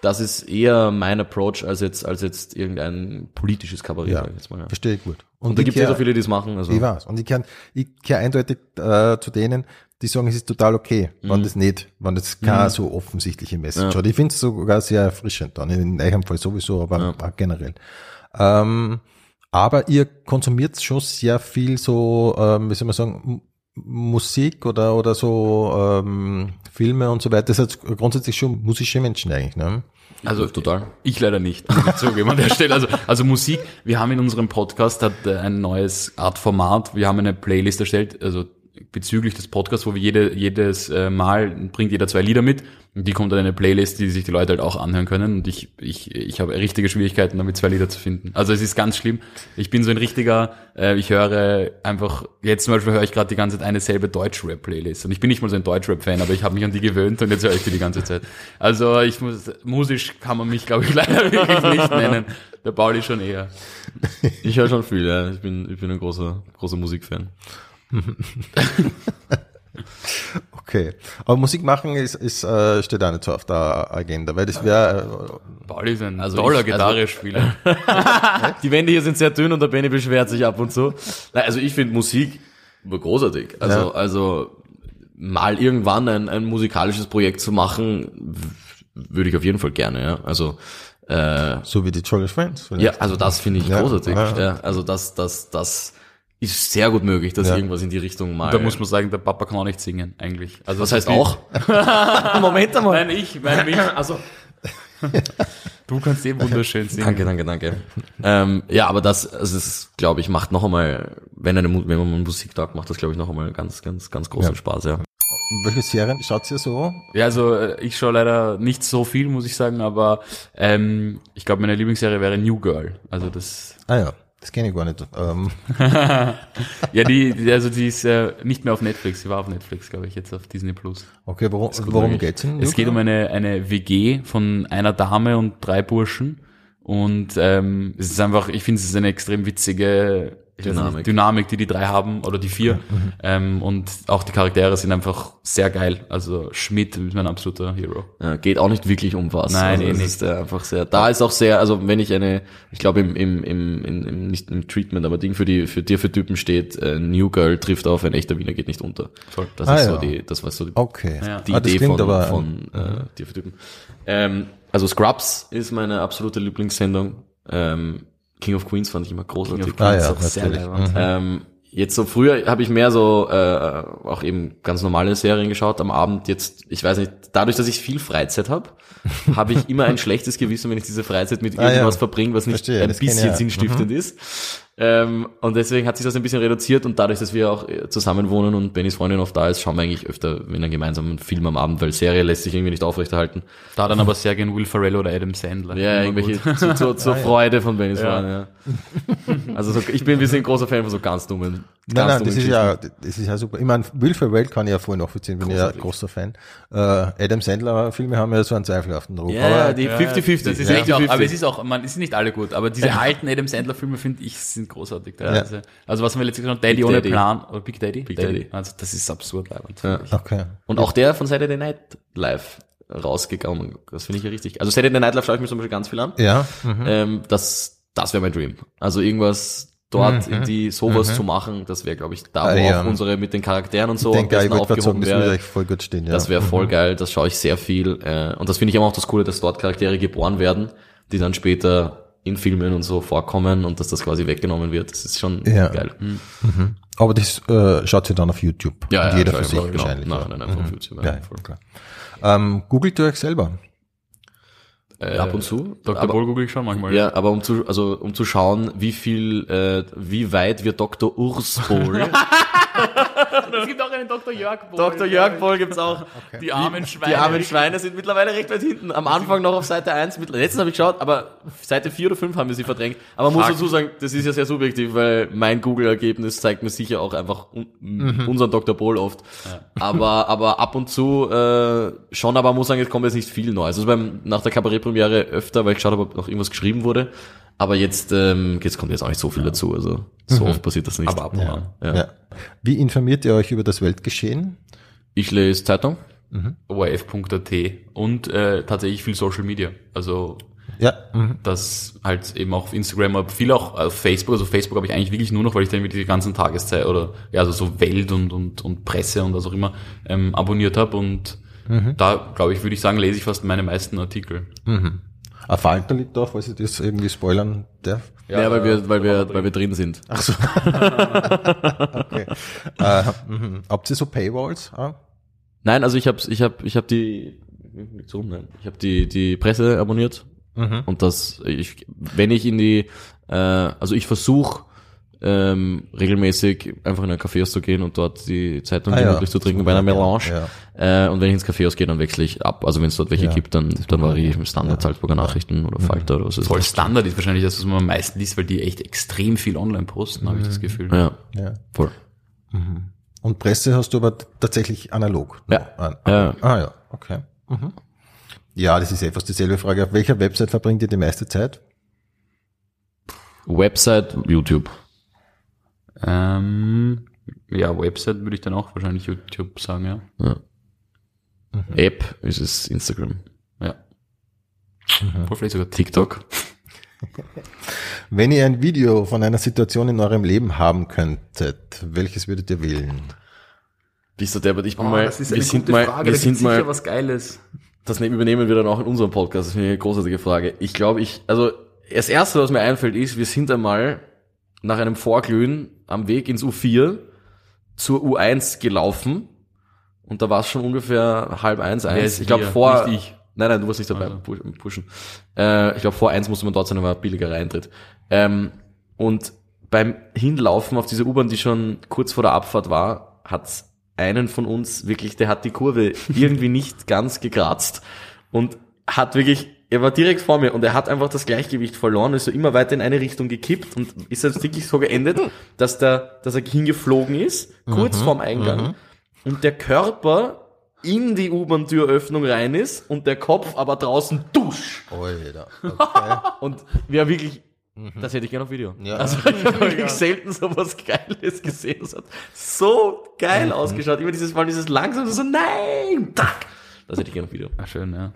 Das ist eher mein Approach als jetzt, als jetzt irgendein politisches Kabarett, Ja, ich jetzt mal. Ja. verstehe ich gut. Und da ich gibt es ja so viele, die es machen. Also. Ich weiß. Und ich kann, ich kehre eindeutig äh, zu denen, die sagen, es ist total okay, wenn Mhm. das nicht, wenn das keine so offensichtliche Message hat. Ich finde es sogar sehr erfrischend dann, in eurem Fall sowieso, aber auch generell. Ähm, aber ihr konsumiert schon sehr viel so, ähm, wie soll man sagen, Musik oder, oder so ähm, Filme und so weiter. Das sind grundsätzlich schon musische Menschen eigentlich, ne? Also total. Ich leider nicht, zugeben an der Stelle. Also, also Musik, wir haben in unserem Podcast hat äh, ein neues Art Format. Wir haben eine Playlist erstellt, also bezüglich des Podcasts, wo wir jede, jedes äh, Mal bringt jeder zwei Lieder mit und die kommt dann in eine Playlist, die sich die Leute halt auch anhören können und ich, ich, ich habe richtige Schwierigkeiten damit zwei Lieder zu finden. Also es ist ganz schlimm. Ich bin so ein richtiger, äh, ich höre einfach, jetzt zum Beispiel höre ich gerade die ganze Zeit eine selbe Deutschrap-Playlist und ich bin nicht mal so ein Deutschrap-Fan, aber ich habe mich an die gewöhnt und jetzt höre ich die die ganze Zeit. Also ich muss, musisch kann man mich glaube ich leider wirklich nicht nennen. Der Pauli schon eher. Ich höre schon viel, ja. Ich bin, ich bin ein großer, großer Musikfan. Okay. Aber Musik machen ist, ist äh, steht auch nicht so auf der Agenda, weil das wäre Pauli ist ein Also toller ich- also- Gitarrespieler. Die Wände hier sind sehr dünn und der Benny beschwert sich ab und zu. Nein, also ich finde Musik großartig. Also, Ja. also mal irgendwann ein, ein musikalisches Projekt zu machen, würde ich auf jeden Fall gerne, ja. Also äh, so wie die Jolly Friends. ja, vielleicht. also das finde ich Ja, großartig. ja. Ja. also das, das, das ist sehr gut möglich, dass Ja. irgendwas in die Richtung mal. Da muss man sagen, der Papa kann auch nicht singen, eigentlich. Also was heißt auch? Moment einmal. Nein, ich, mein mich. Also Du kannst eh wunderschön singen. Danke, danke, danke. ähm, ja, aber das, also es ist, glaube ich, macht noch einmal, wenn eine, wenn man einen Musiktag macht, das glaube ich noch einmal ganz, ganz, ganz großen Ja. Spaß, ja. Welche Serien schaut ihr so? Ja, also äh, ich schaue leider nicht so viel, muss ich sagen, aber ähm, ich glaube, meine Lieblingsserie wäre New Girl. Also das, Ah ja, das kenne ich gar nicht. Ähm, ja, die, also die ist äh, nicht mehr auf Netflix. Sie war auf Netflix, glaube ich, jetzt auf Disney Plus. okay, worum, worum geht's denn? Es geht um eine eine WG von einer Dame und drei Burschen und ähm, es ist einfach, ich finde, es ist eine extrem witzige Dynamik. Dynamik, die die drei haben oder die vier. Ähm, und auch die Charaktere sind einfach sehr geil. Also Schmidt ist mein absoluter Hero. Ja, geht auch nicht wirklich um was. Nein, also eh es nicht. ist äh, einfach sehr. Da ist auch sehr, also wenn ich eine, ich glaube im, im, im, im, nicht im Treatment, aber Ding für die für dir für Typen steht, äh, New Girl trifft auf ein echter Wiener geht nicht unter. Voll. Das Ah, ist ja. so die, das war so die, Okay. Ja. die Ah, das Idee klingt von, aber- von äh, dir für Typen. Ähm, also Scrubs ist meine absolute Lieblingssendung. Ähm, King of Queens fand ich immer großartig. King of Ah Queens ja, ist auch sehr natürlich. leibend. Ähm, jetzt so früher habe ich mehr so äh, auch eben ganz normale Serien geschaut am Abend. Jetzt, ich weiß nicht, dadurch, dass ich viel Freizeit habe, habe ich immer ein schlechtes Gewissen, wenn ich diese Freizeit mit Ah, ja. irgendwas verbringe, was nicht Verstehe, ein bisschen ja. sinnstiftend ist. Ähm, und deswegen hat sich das ein bisschen reduziert und dadurch, dass wir auch äh, zusammen wohnen und Bennys Freundin oft da ist, schauen wir eigentlich öfter in einen gemeinsamen Film am Abend, weil Serie lässt sich irgendwie nicht aufrechterhalten. Da dann aber sehr gern Will Ferrell oder Adam Sandler. Ja, irgendwelche gut. zu, zu, zur Ah, ja. Freude von Bennys Ja. Freundin, ja. Also so, ich bin ein bisschen großer Fan von so ganz dummen. Nein, ganz nein, dummen das ist ja, das ist ja super. Ich meine, Will Ferrell kann ich ja voll nachvollziehen, bin ich ja ein großer Fan. Äh, Adam Sandler Filme haben ja so einen zweifelhaften Ruf. Ja, aber die Ja, 50-50. Das ist Ja. echt auch, 50-50. aber es ist auch, man, es sind nicht alle gut, aber diese alten Adam Sandler Filme finde ich sind großartig. teilweise. Also was haben wir letztes Mal Daddy Big ohne Daddy. Plan oder Big Daddy? Big Daddy. Also das ist absurd leibend. Ja. finde ich. Okay. Und auch der von Saturday Night Live rausgegangen. Das finde ich ja richtig. Also Saturday Night Live schaue ich mir zum Beispiel ganz viel an. Ja. Mhm. Ähm, das das wäre mein Dream. Also irgendwas dort in die sowas zu machen, das wäre, glaube ich, da, wo Ah, ja. auch unsere mit den Charakteren und so Ich denke, aufgehoben wäre. voll gut stehen. Ja. Das wäre voll geil, das schaue ich sehr viel. Äh, und das finde ich aber auch das Coole, dass dort Charaktere geboren werden, die dann später in Filmen und so vorkommen und dass das quasi weggenommen wird. Das ist schon Ja. geil. Aber das äh, schaut ihr dann auf YouTube. Ja, Und ja, jeder für ich sich genau. wahrscheinlich. Nein, ja. nein, einfach auf YouTube. Ja, Ja, voll. klar. Ähm, googelt ihr euch selber? Äh, ab und zu. Dr. Aber- Boll google ich schon manchmal. Ja, aber um zu, also um zu schauen, wie viel, äh, wie weit wird Dr. Urs Bohl. Es gibt auch einen Dr. Jörg Boll. Dr. Jörg Bohl gibt's auch. Die armen Schweine. Die armen Schweine sind mittlerweile recht weit hinten. Am Anfang noch auf Seite 1. Mittler- Letztens habe ich geschaut, aber Seite 4 oder 5 haben wir sie verdrängt. Aber man muss dazu sagen, das ist ja sehr subjektiv, weil mein Google-Ergebnis zeigt mir sicher auch einfach Mhm. unseren Dr. Bohl oft. Aber, aber ab und zu äh, schon, aber man muss sagen, es kommt jetzt nicht viel Neues. Also beim, nach der Kabarettpremiere öfter, weil ich geschaut habe, ob noch irgendwas geschrieben wurde. Aber jetzt, ähm, jetzt kommt jetzt auch nicht so viel dazu. Also so oft passiert das nicht. Aber ab und an. Ja. Ja. Wie informiert ihr euch über das Weltgeschehen? Ich lese Zeitung. ORF.at und äh, tatsächlich viel Social Media. Also Ja. Mhm. das halt eben auch auf Instagram, aber viel auch auf Facebook. Also Facebook habe ich eigentlich wirklich nur noch, weil ich dann irgendwie die ganzen Tageszeit oder ja, also so Welt und, und, und Presse und was auch immer ähm, abonniert habe. Und da, glaube ich, würde ich sagen, lese ich fast meine meisten Artikel. Ein Falter liegt da, falls ich das irgendwie spoilern darf. Ja, weil wir, weil wir, drin. weil wir drin sind. Ach so. okay. Äh, mhm. Habt ihr so Paywalls? Ah? Nein, also ich habe ich hab, ich hab die rum, nein. Ich habe die die Presse abonniert Mhm. und das ich wenn ich in die äh, also ich versuche ähm, regelmäßig einfach in ein Kaffeehaus zu gehen und dort die Zeitung Ah, ja. gemütlich zu trinken bei einer Melange. Ja. Äh, und wenn ich ins Kaffeehaus gehe, dann wechsle ich ab. Also wenn es dort welche Ja, gibt, dann, dann variiere ich im Standard Salzburger Nachrichten oder Falter oder was ist Voll das. Standard ist wahrscheinlich das, was man am meisten liest, weil die echt extrem viel online posten, habe ich das Gefühl. Ja, Ja. voll. Und Presse hast du aber tatsächlich analog. Ja. Ah, Ja. ah ja, okay. Mhm. Ja, das ist etwas dieselbe Frage. Auf welcher Website verbringt ihr die meiste Zeit? Website, YouTube. Ähm, ja, Website würde ich dann auch wahrscheinlich YouTube sagen, ja. Ja. App ist es Instagram. Ja. Voll vielleicht sogar TikTok. Wenn ihr ein Video von einer Situation in eurem Leben haben könntet, welches würdet ihr wählen? Bist du der, aber ich Oh, bin mal, wir sind mal, wir sind mal, was Geiles. das ne- übernehmen wir dann auch in unserem Podcast. Das ich eine großartige Frage. Ich glaube, ich, also, das erste, was mir einfällt, ist, wir sind einmal nach einem Vorglühen am Weg ins U4 zur U1 gelaufen. Und da war es schon ungefähr halb eins, eins. Ich glaube vor, Nicht ich. nein, nein, du warst nicht dabei, Also. pu- pushen. Äh, ich glaube vor eins musste man dort sein, aber billigerer Eintritt. Ähm, und beim Hinlaufen auf diese U-Bahn, die schon kurz vor der Abfahrt war, hat's einen von uns wirklich, der hat die Kurve irgendwie nicht ganz gekratzt und hat wirklich, er war direkt vor mir und er hat einfach das Gleichgewicht verloren, ist so immer weiter in eine Richtung gekippt und ist jetzt wirklich so geendet, dass der, dass er hingeflogen ist, kurz vorm Eingang und der Körper in die U-Bahn-Türöffnung rein ist und der Kopf aber draußen dusch. Alter. Okay. Und wir wirklich Das hätte ich gerne auf Video. Ja. Also ich habe wirklich selten so was Geiles gesehen. Das hat so geil ausgeschaut. Immer dieses Mal dieses langsam so, nein, tack. Das hätte ich gerne auf Video. Ah, schön, ja.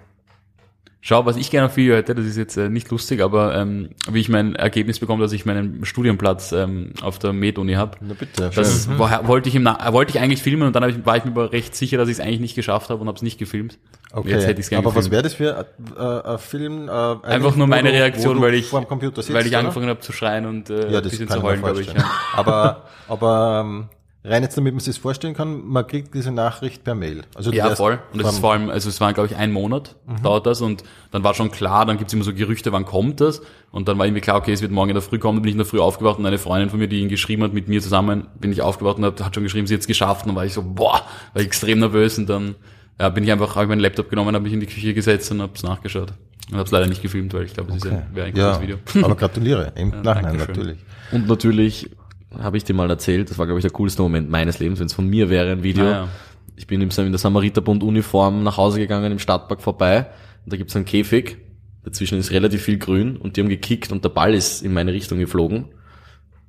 Schau, was ich gerne auf Video hätte, das ist jetzt äh, nicht lustig, aber ähm, wie ich mein Ergebnis bekomme, dass ich meinen Studienplatz ähm, auf der Med-Uni habe. Na bitte. Das schön. wollte ich im Na wollte ich eigentlich filmen und dann ich, war ich mir aber recht sicher, dass ich es eigentlich nicht geschafft habe und habe es nicht gefilmt. Okay. Jetzt hätte ich es gerne Aber was gefilmt. wäre das für äh, ein Film? Äh, Einfach nur meine Reaktion, weil ich, vor dem Computer sitzt, weil ich angefangen habe zu schreien und äh, Ja, ein bisschen zu heulen, glaube ich. Ja. Aber, aber ähm, rein jetzt, damit man sich das vorstellen kann, man kriegt diese Nachricht per Mail. Also Ja, voll. Und das ist vor allem, also es war, glaube ich, ein Monat Mhm. dauert das und dann war schon klar, dann gibt's immer so Gerüchte, wann kommt das? Und dann war irgendwie klar, okay, es wird morgen in der Früh kommen, dann bin ich in der Früh aufgewacht und eine Freundin von mir, die ihn geschrieben hat, mit mir zusammen, bin ich aufgewacht und hat, hat schon geschrieben, sie hat's geschafft. Und dann war ich so, boah, war ich extrem nervös und dann ja, bin ich einfach, habe ich meinen Laptop genommen, habe mich in die Küche gesetzt und hab's nachgeschaut. Und hab's leider nicht gefilmt, weil ich glaube, das ist ein, wäre ein ja, cooles Video. aber gratuliere. Im Nachhinein danke schön. natürlich. Und natürlich habe ich dir mal erzählt, das war, glaube ich, der coolste Moment meines Lebens, wenn es von mir wäre, ein Video. Ah, ja. Ich bin in der Samariterbund-Uniform nach Hause gegangen, im Stadtpark vorbei. Und da gibt's einen Käfig. Dazwischen ist relativ viel grün und die haben gekickt und der Ball ist in meine Richtung geflogen.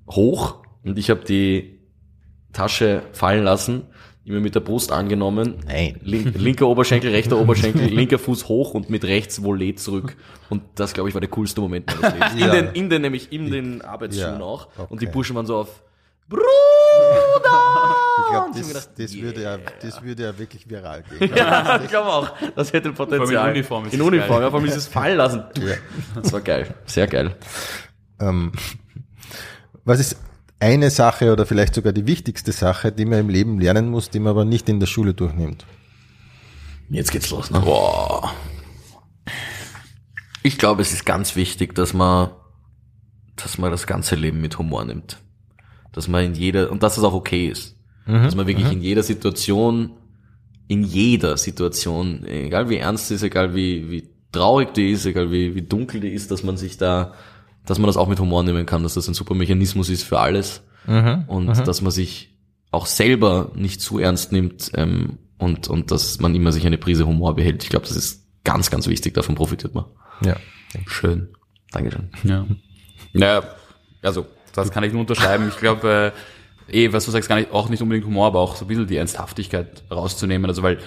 Hoch. Und ich habe die Tasche fallen lassen, immer mit der Brust angenommen. Nein. Link, linker Oberschenkel, rechter Oberschenkel, linker Fuß hoch und mit rechts Volley zurück. Und das, glaube ich, war der coolste Moment meines Lebens. Ja. In den, in den, nämlich in den Arbeitsschuhen Ja, auch. Und okay. die Burschen waren so auf, Ich glaube, Und ich mir das, das, würde ja, das würde ja wirklich viral gehen. ja, ich glaube auch. Das hätte Potenzial. Vor allem in Uniform ist In Uniform, geil. ja, vor allem dieses Fallen lassen. Ja. Das war geil. Sehr geil. Ähm, was ist eine Sache oder vielleicht sogar die wichtigste Sache, die man im Leben lernen muss, die man aber nicht in der Schule durchnimmt? Jetzt geht's los, ne? Boah. Ich glaube, es ist ganz wichtig, dass man, dass man das ganze Leben mit Humor nimmt. Dass man in jeder, und dass es auch okay ist. Dass man wirklich in jeder Situation, in jeder Situation, egal wie ernst die ist, egal wie, wie traurig die ist, egal wie, wie dunkel die ist, dass man sich da, dass man das auch mit Humor nehmen kann, dass das ein super Mechanismus ist für alles. Und dass man sich auch selber nicht zu ernst nimmt, ähm, und, und dass man immer sich eine Prise Humor behält. Ich glaube, das ist ganz, ganz wichtig, davon profitiert man. Ja. Schön. Dankeschön. Ja. Naja, also, das kann ich nur unterschreiben. Ich glaube, äh, eh, was du sagst, gar nicht, auch nicht unbedingt Humor, aber auch so ein bisschen die Ernsthaftigkeit rauszunehmen. Also, weil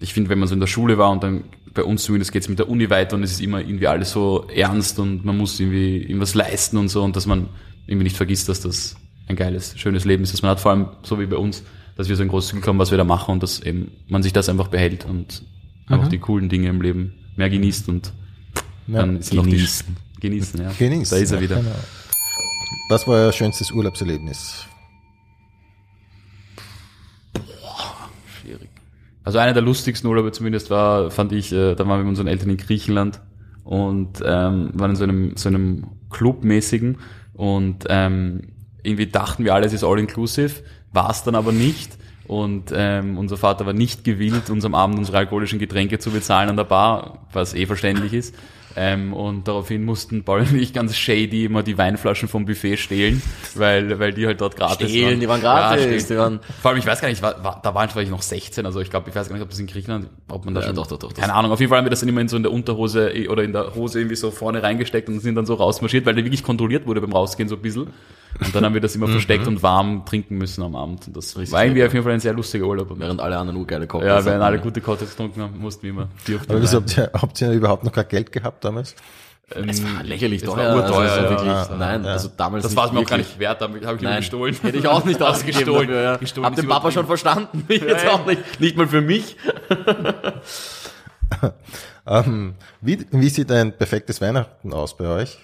ich finde, wenn man so in der Schule war und dann bei uns zumindest geht's mit der Uni weiter und es ist immer irgendwie alles so ernst und man muss irgendwie irgendwas leisten und so und dass man irgendwie nicht vergisst, dass das ein geiles, schönes Leben ist, das man hat, vor allem so wie bei uns, dass wir so ein großes Glück haben, was wir da machen und dass eben man sich das einfach behält und einfach die coolen Dinge im Leben mehr genießt und dann sind auch die Genießen. genießen, ja. Genießen. Da ist er Ja, wieder. genau. Was war euer schönstes Urlaubserlebnis? Schwierig. Also einer der lustigsten Urlaube zumindest war, fand ich, äh, da waren wir mit unseren Eltern in Griechenland und ähm, waren in so einem, so einem Clubmäßigen und ähm, irgendwie dachten wir alle, es ist all inclusive, war es dann aber nicht. Und ähm, unser Vater war nicht gewillt, uns am Abend unsere alkoholischen Getränke zu bezahlen an der Bar, was eh verständlich ist. Ähm, und daraufhin mussten Paul und ich ganz shady immer die Weinflaschen vom Buffet stehlen, weil, weil die halt dort gratis Stehlen, die waren gratis, stehlen. die waren- Vor allem, ich weiß gar nicht, war, war, da war ich noch 16, also ich glaube, ich weiß gar nicht, ob das in Griechenland, ob man da Ja, schon, doch, doch, doch, keine Ahnung, auf jeden Fall haben wir das dann immer in so in der Unterhose eh, oder in der Hose irgendwie so vorne reingesteckt und sind dann so rausmarschiert, weil der wirklich kontrolliert wurde beim Rausgehen so ein bisschen. Und dann haben wir das immer versteckt und warm trinken müssen am Abend. Und das Richtig war irgendwie auf jeden Fall ein sehr lustiger Urlaub. Während alle anderen nur geile Ja, Cocktails wenn hatten. alle gute Cocktails getrunken haben, mussten wir immer vier auf die Aber wieso habt ihr, habt ihr überhaupt noch kein Geld gehabt damals? Es war lächerlich Es war teuer. urteuer, also, war ja. wirklich, Ja. nein, Ja. also damals Das war es mir auch gar nicht wert, da habe ich Nein, gestohlen. hätte ich auch nicht ausgegeben Gestohlen. dafür, ja. Gestohlen Hab den Papa schon verstanden, mich jetzt Ja, ja. auch nicht, nicht mal für mich. Ähm, wie, wie sieht ein perfektes Weihnachten aus bei euch?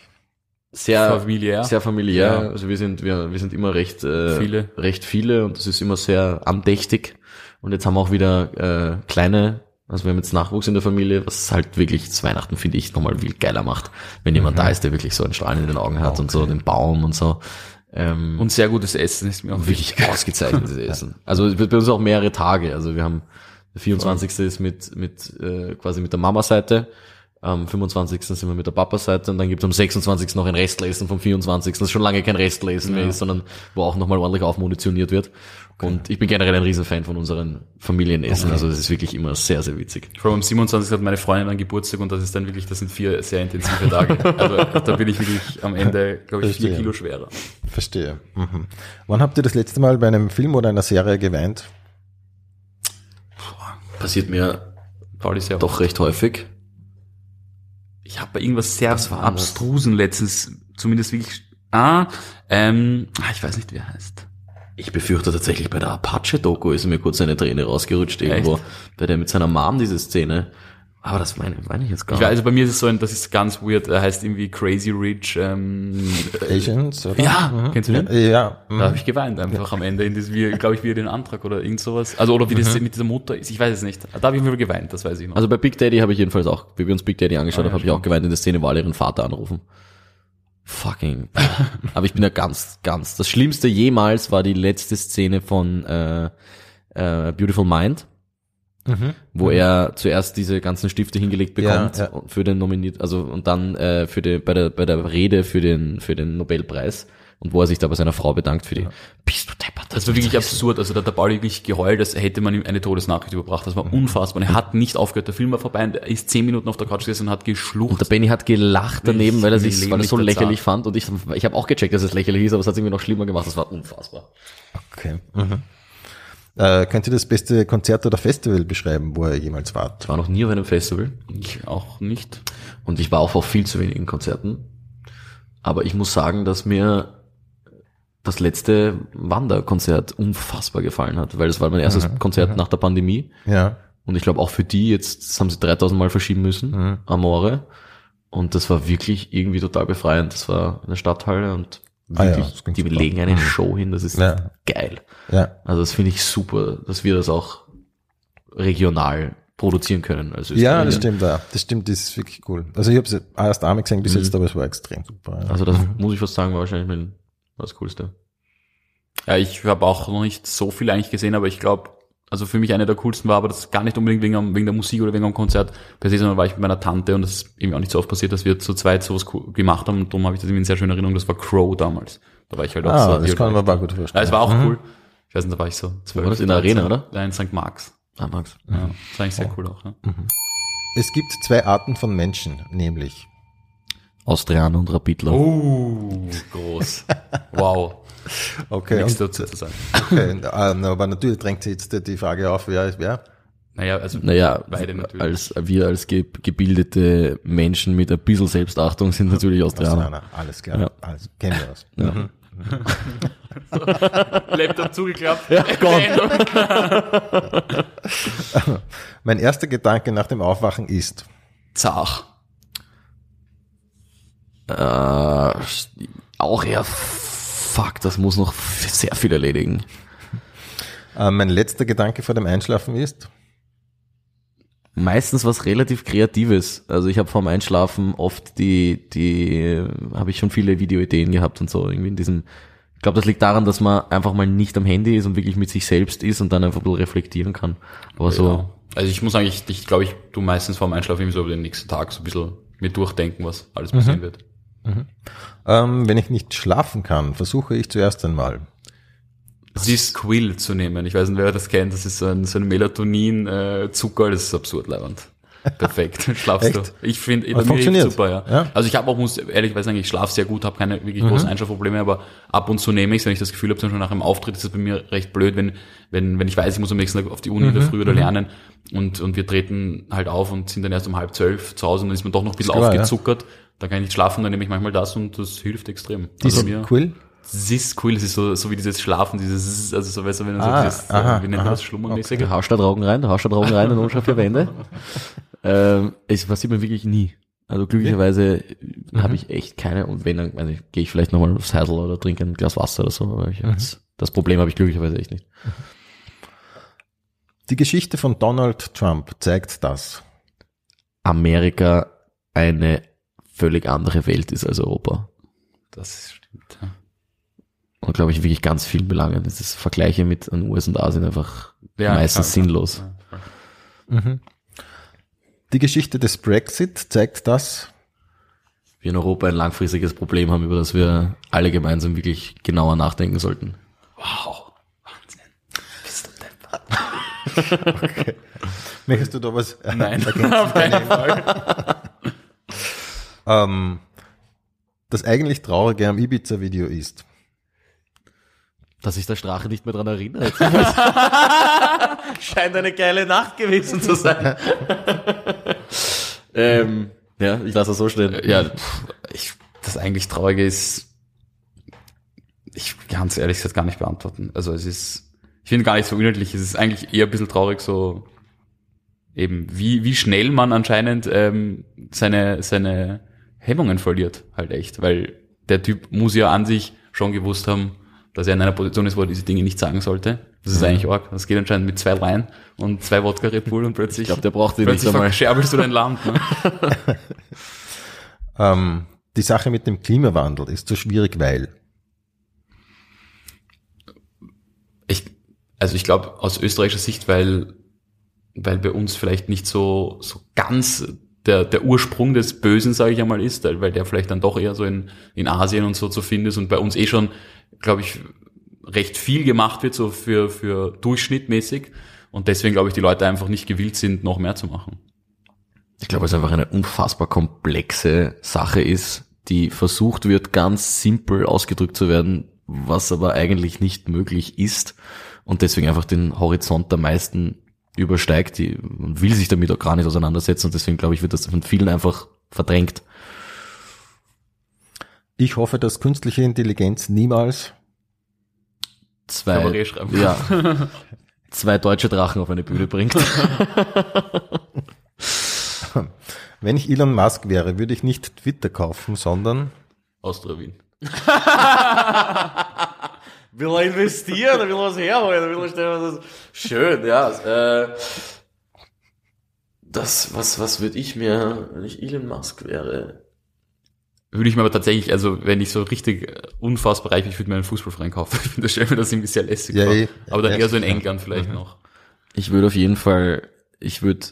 Sehr Familiär. Sehr familiär. Ja. Also wir sind, wir, wir sind immer recht, äh, Viele. recht viele und das ist immer sehr andächtig. Und jetzt haben wir auch wieder äh, kleine, also wir haben jetzt Nachwuchs in der Familie, was halt wirklich das Weihnachten, finde ich, nochmal viel geiler macht, wenn jemand da ist, der wirklich so ein Strahlen in den Augen hat und so den Baum und so. Ähm, Und sehr gutes Essen ist mir auch wirklich ausgezeichnetes Essen. Also es wird bei uns auch mehrere Tage. Also wir haben der 24. ist mit mit äh, quasi mit der Mama-Seite Am 25. sind wir mit der Papa-Seite und dann gibt es am 26. noch ein Restlesen vom 24. Das ist schon lange kein Restlesen mehr ist, sondern wo auch nochmal ordentlich aufmunitioniert wird. Und ich bin generell ein Riesenfan von unseren Familienessen. Also das ist wirklich immer sehr, sehr witzig. Vor allem am 27. hat meine Freundin einen Geburtstag und das ist dann wirklich, das sind vier sehr intensive Tage. Also da bin ich wirklich am Ende, glaube ich, vier Verstehe. Kilo schwerer. Verstehe. Mhm. Wann habt ihr das letzte Mal bei einem Film oder einer Serie geweint? Passiert mir Pauli sehr doch recht häufig. Ich habe bei irgendwas sehr das? abstrusen letztens, zumindest wirklich, ah, ähm, ah, ich weiß nicht, wie er heißt. Ich befürchte tatsächlich, bei der Apache-Doku ist mir kurz eine Träne rausgerutscht irgendwo. Bei der mit seiner Mom, diese Szene. Aber das meine, meine ich jetzt gar Ich weiß, also bei mir ist es so ein, das ist ganz weird, er heißt irgendwie Crazy Rich, ähm, Asians? Oder? ja, kennst du den? Ja. mhm. Da habe ich geweint einfach am Ende, in das, wie, glaube ich, wie er den Antrag oder irgend sowas. Also, oder wie das mit dieser Mutter ist, ich weiß es nicht. Da habe ich mir geweint, das weiß ich noch. Also bei Big Daddy habe ich jedenfalls auch, wie wir uns Big Daddy angeschaut Ah, ja, haben, habe ich auch geweint in der Szene, wo alle ihren Vater anrufen. Fucking. Aber ich bin ja ganz, ganz. Das Schlimmste jemals war die letzte Szene von äh, äh, Beautiful Mind, Mhm. wo er zuerst diese ganzen Stifte hingelegt bekommt Ja, ja. für den nominiert, also und dann äh, für die, bei der bei der Rede für den für den Nobelpreis und wo er sich da bei seiner Frau bedankt für die. Bist du deppert? Das war wirklich absurd. Also da hat der Pauli wirklich geheult, als hätte man ihm eine Todesnachricht überbracht. Das war Mhm. unfassbar. Und er hat nicht aufgehört. Der Film war vorbei und er ist zehn Minuten auf der Couch gesessen und hat geschlucht. Und der Benny hat gelacht daneben, Ich weil er sich, weil er so lächerlich fand. Und ich, ich habe auch gecheckt, dass es lächerlich ist, aber es hat es irgendwie noch schlimmer gemacht. Das war unfassbar. Okay. Mhm. Äh, könnt ihr das beste Konzert oder Festival beschreiben, wo ihr jemals wart? Ich war noch nie auf einem Festival Ich auch nicht. und ich war auch auf viel zu wenigen Konzerten. Aber ich muss sagen, dass mir das letzte Wanderkonzert unfassbar gefallen hat, weil das war mein erstes Konzert nach der Pandemie. Ja. Und ich glaube auch für die, jetzt das haben sie 3000 Mal verschieben müssen, Mhm. Amore. Und das war wirklich irgendwie total befreiend. Das war eine Stadthalle und Ah ja, wirklich, das klingt die super. legen eine Mhm. Show hin, das ist Ja. geil. Ja. Also das finde ich super, dass wir das auch regional produzieren können. Als Ja, das stimmt, ja. Das stimmt, das ist wirklich cool. Also ich habe es erst einmal gesehen bis jetzt, aber es war extrem super. Ja. Also das muss ich fast sagen, war wahrscheinlich mein, das Coolste. Ja, ich habe auch noch nicht so viel eigentlich gesehen, aber ich glaube, also für mich einer der coolsten war, aber das ist gar nicht unbedingt wegen, wegen der Musik oder wegen am Konzert per se, sondern war ich mit meiner Tante und das ist irgendwie auch nicht so oft passiert, dass wir zu zweit sowas gemacht haben und darum habe ich das irgendwie in sehr schöner Erinnerung, das war Crow damals. Da war ich halt auch ah, so. das kann man aber gut Ja, vorstellen. es war auch cool. Ich weiß nicht, da war ich so. war das? In der Arena, oder? Nein, in St. Marx. Ah, Max. Ja, das war eigentlich sehr cool auch. Ja. Es gibt zwei Arten von Menschen, nämlich Austrianer und Rapidler. Oh, groß. Wow. okay, Nichts und, dazu zu sagen. okay ähm, aber natürlich drängt sich jetzt die Frage auf, wer ist wer? Naja, also Naja, beide natürlich. als wir als ge gebildete Menschen mit ein bisschen Selbstachtung sind natürlich Austrianer. Australier, alles klar, Ja. alles kennen wir aus. Mhm. Laptop zugeklappt. Ja. Mein erster Gedanke nach dem Aufwachen ist, Zach. Äh, auch eher fuck, das muss noch sehr viel erledigen. äh, mein letzter Gedanke vor dem Einschlafen ist, Meistens was relativ Kreatives. Also ich habe vorm Einschlafen oft die, die, habe ich schon viele Videoideen gehabt und so irgendwie in diesem. Ich glaube, das liegt daran, dass man einfach mal nicht am Handy ist und wirklich mit sich selbst ist und dann einfach ein bisschen reflektieren kann. Aber so, Ja. Also ich muss sagen, ich, ich glaube, ich tu meistens vorm Einschlafen irgendwie so über den nächsten Tag so ein bisschen mir durchdenken, was alles passieren wird. Ähm, wenn ich nicht schlafen kann, versuche ich zuerst einmal. Quill zu nehmen. Ich weiß nicht, wer das kennt. Das ist so ein, so ein Melatonin-Zucker. das ist absurd leibend. Perfekt. Schlafst du. Ich finde, bei mir super, ja. Ja. Also ich habe auch, muss ehrlich sagen, ich schlafe sehr gut, habe keine wirklich großen Einschlafprobleme, aber ab und zu nehme ich wenn ich das Gefühl habe, zum Beispiel nach einem Auftritt ist es bei mir recht blöd, wenn, wenn, wenn ich weiß, ich muss am nächsten Tag auf die Uni in der Früh oder lernen und, und wir treten halt auf und sind dann erst um halb zwölf zu Hause und dann ist man doch noch ein bisschen klar, ja. Da kann ich nicht schlafen, dann nehme ich manchmal das und das hilft extrem. Dies Also mir- Quill? Sis cool, das ist so, so wie dieses Schlafen, dieses, also so, weißt du, wenn du Ah, so dieses, aha, äh, wie nennt man aha. das, Schlummermäßige? du haust da Drogen rein, du haust da Drogen rein und unscharf vier Wände. ähm, es passiert mir wirklich nie. Also glücklicherweise habe ich echt keine und wenn, dann also gehe ich vielleicht nochmal aufs Heisel oder trinke ein Glas Wasser oder so, aber ich jetzt, das Problem habe ich glücklicherweise echt nicht. Die Geschichte von Donald Trump zeigt das. Amerika eine völlig andere Welt ist als Europa. Das stimmt, ja. Und glaube ich wirklich ganz vielen Belangen. Das ist Vergleiche mit den USA sind einfach Ja, meistens klar, sinnlos. Ja, voll. Die Geschichte des Brexit zeigt das. Wir in Europa ein langfristiges Problem haben, über das wir alle gemeinsam wirklich genauer nachdenken sollten. Wow. Wahnsinn. Bist du okay. Möchtest du da was? Nein, ergänzen? auf keinen Fall. Ähm, das eigentlich Traurige am Ibiza-Video ist, Dass sich der Strache nicht mehr dran erinnert. Scheint eine geile Nacht gewesen zu sein. ähm, ja, ich lasse es so stehen. Ja, ich, das eigentlich Traurige ist, ich kann es ehrlich gesagt gar nicht beantworten. Also es ist, ich finde gar nicht so inhaltlich, es ist eigentlich eher ein bisschen traurig so, eben, wie, wie schnell man anscheinend ähm, seine, seine Hemmungen verliert, halt echt. Weil der Typ muss ja an sich schon gewusst haben, dass er in einer Position ist, wo er diese Dinge nicht sagen sollte. Das ist eigentlich arg. Das geht anscheinend mit zwei Wein und zwei Wodka Red Bull und plötzlich, Ich glaube, der braucht die nicht plötzlich einmal. verscherbelst du dein Land. Ne? ähm, die Sache mit dem Klimawandel ist so schwierig, weil. Ich, also ich glaube aus österreichischer Sicht, weil, weil bei uns vielleicht nicht so, so ganz der, der Ursprung des Bösen, sage ich einmal, ist, weil der vielleicht dann doch eher so in, in Asien und so zu finden ist und bei uns eh schon, glaube ich, recht viel gemacht wird, so für, für durchschnittmäßig. Und deswegen glaube ich, die Leute einfach nicht gewillt sind, noch mehr zu machen. Ich glaube, es einfach eine unfassbar komplexe Sache ist, die versucht wird, ganz simpel ausgedrückt zu werden, was aber eigentlich nicht möglich ist und deswegen einfach den Horizont der meisten übersteigt, die man will sich damit auch gar nicht auseinandersetzen und deswegen glaube ich, wird das von vielen einfach verdrängt. Ich hoffe, dass künstliche Intelligenz niemals Zwei, ja, zwei deutsche Drachen auf eine Bühne bringt. Wenn ich Elon Musk wäre, würde ich nicht Twitter kaufen, sondern Austria Wien. will er investieren, will er was herholen, will er stellen, was schön, ja. Äh, das, was, was würde ich mir, wenn ich Elon Musk wäre? Würde ich mir aber tatsächlich, also wenn ich so richtig äh, unfassbar reich bin, ich würde mir einen Fußballverein kaufen. Ich finde das stell mir das irgendwie sehr lässig Ja, vor. eh. Aber dann Ja, eher so in ja. England vielleicht Mhm. noch. Ich würde auf jeden Fall, ich würde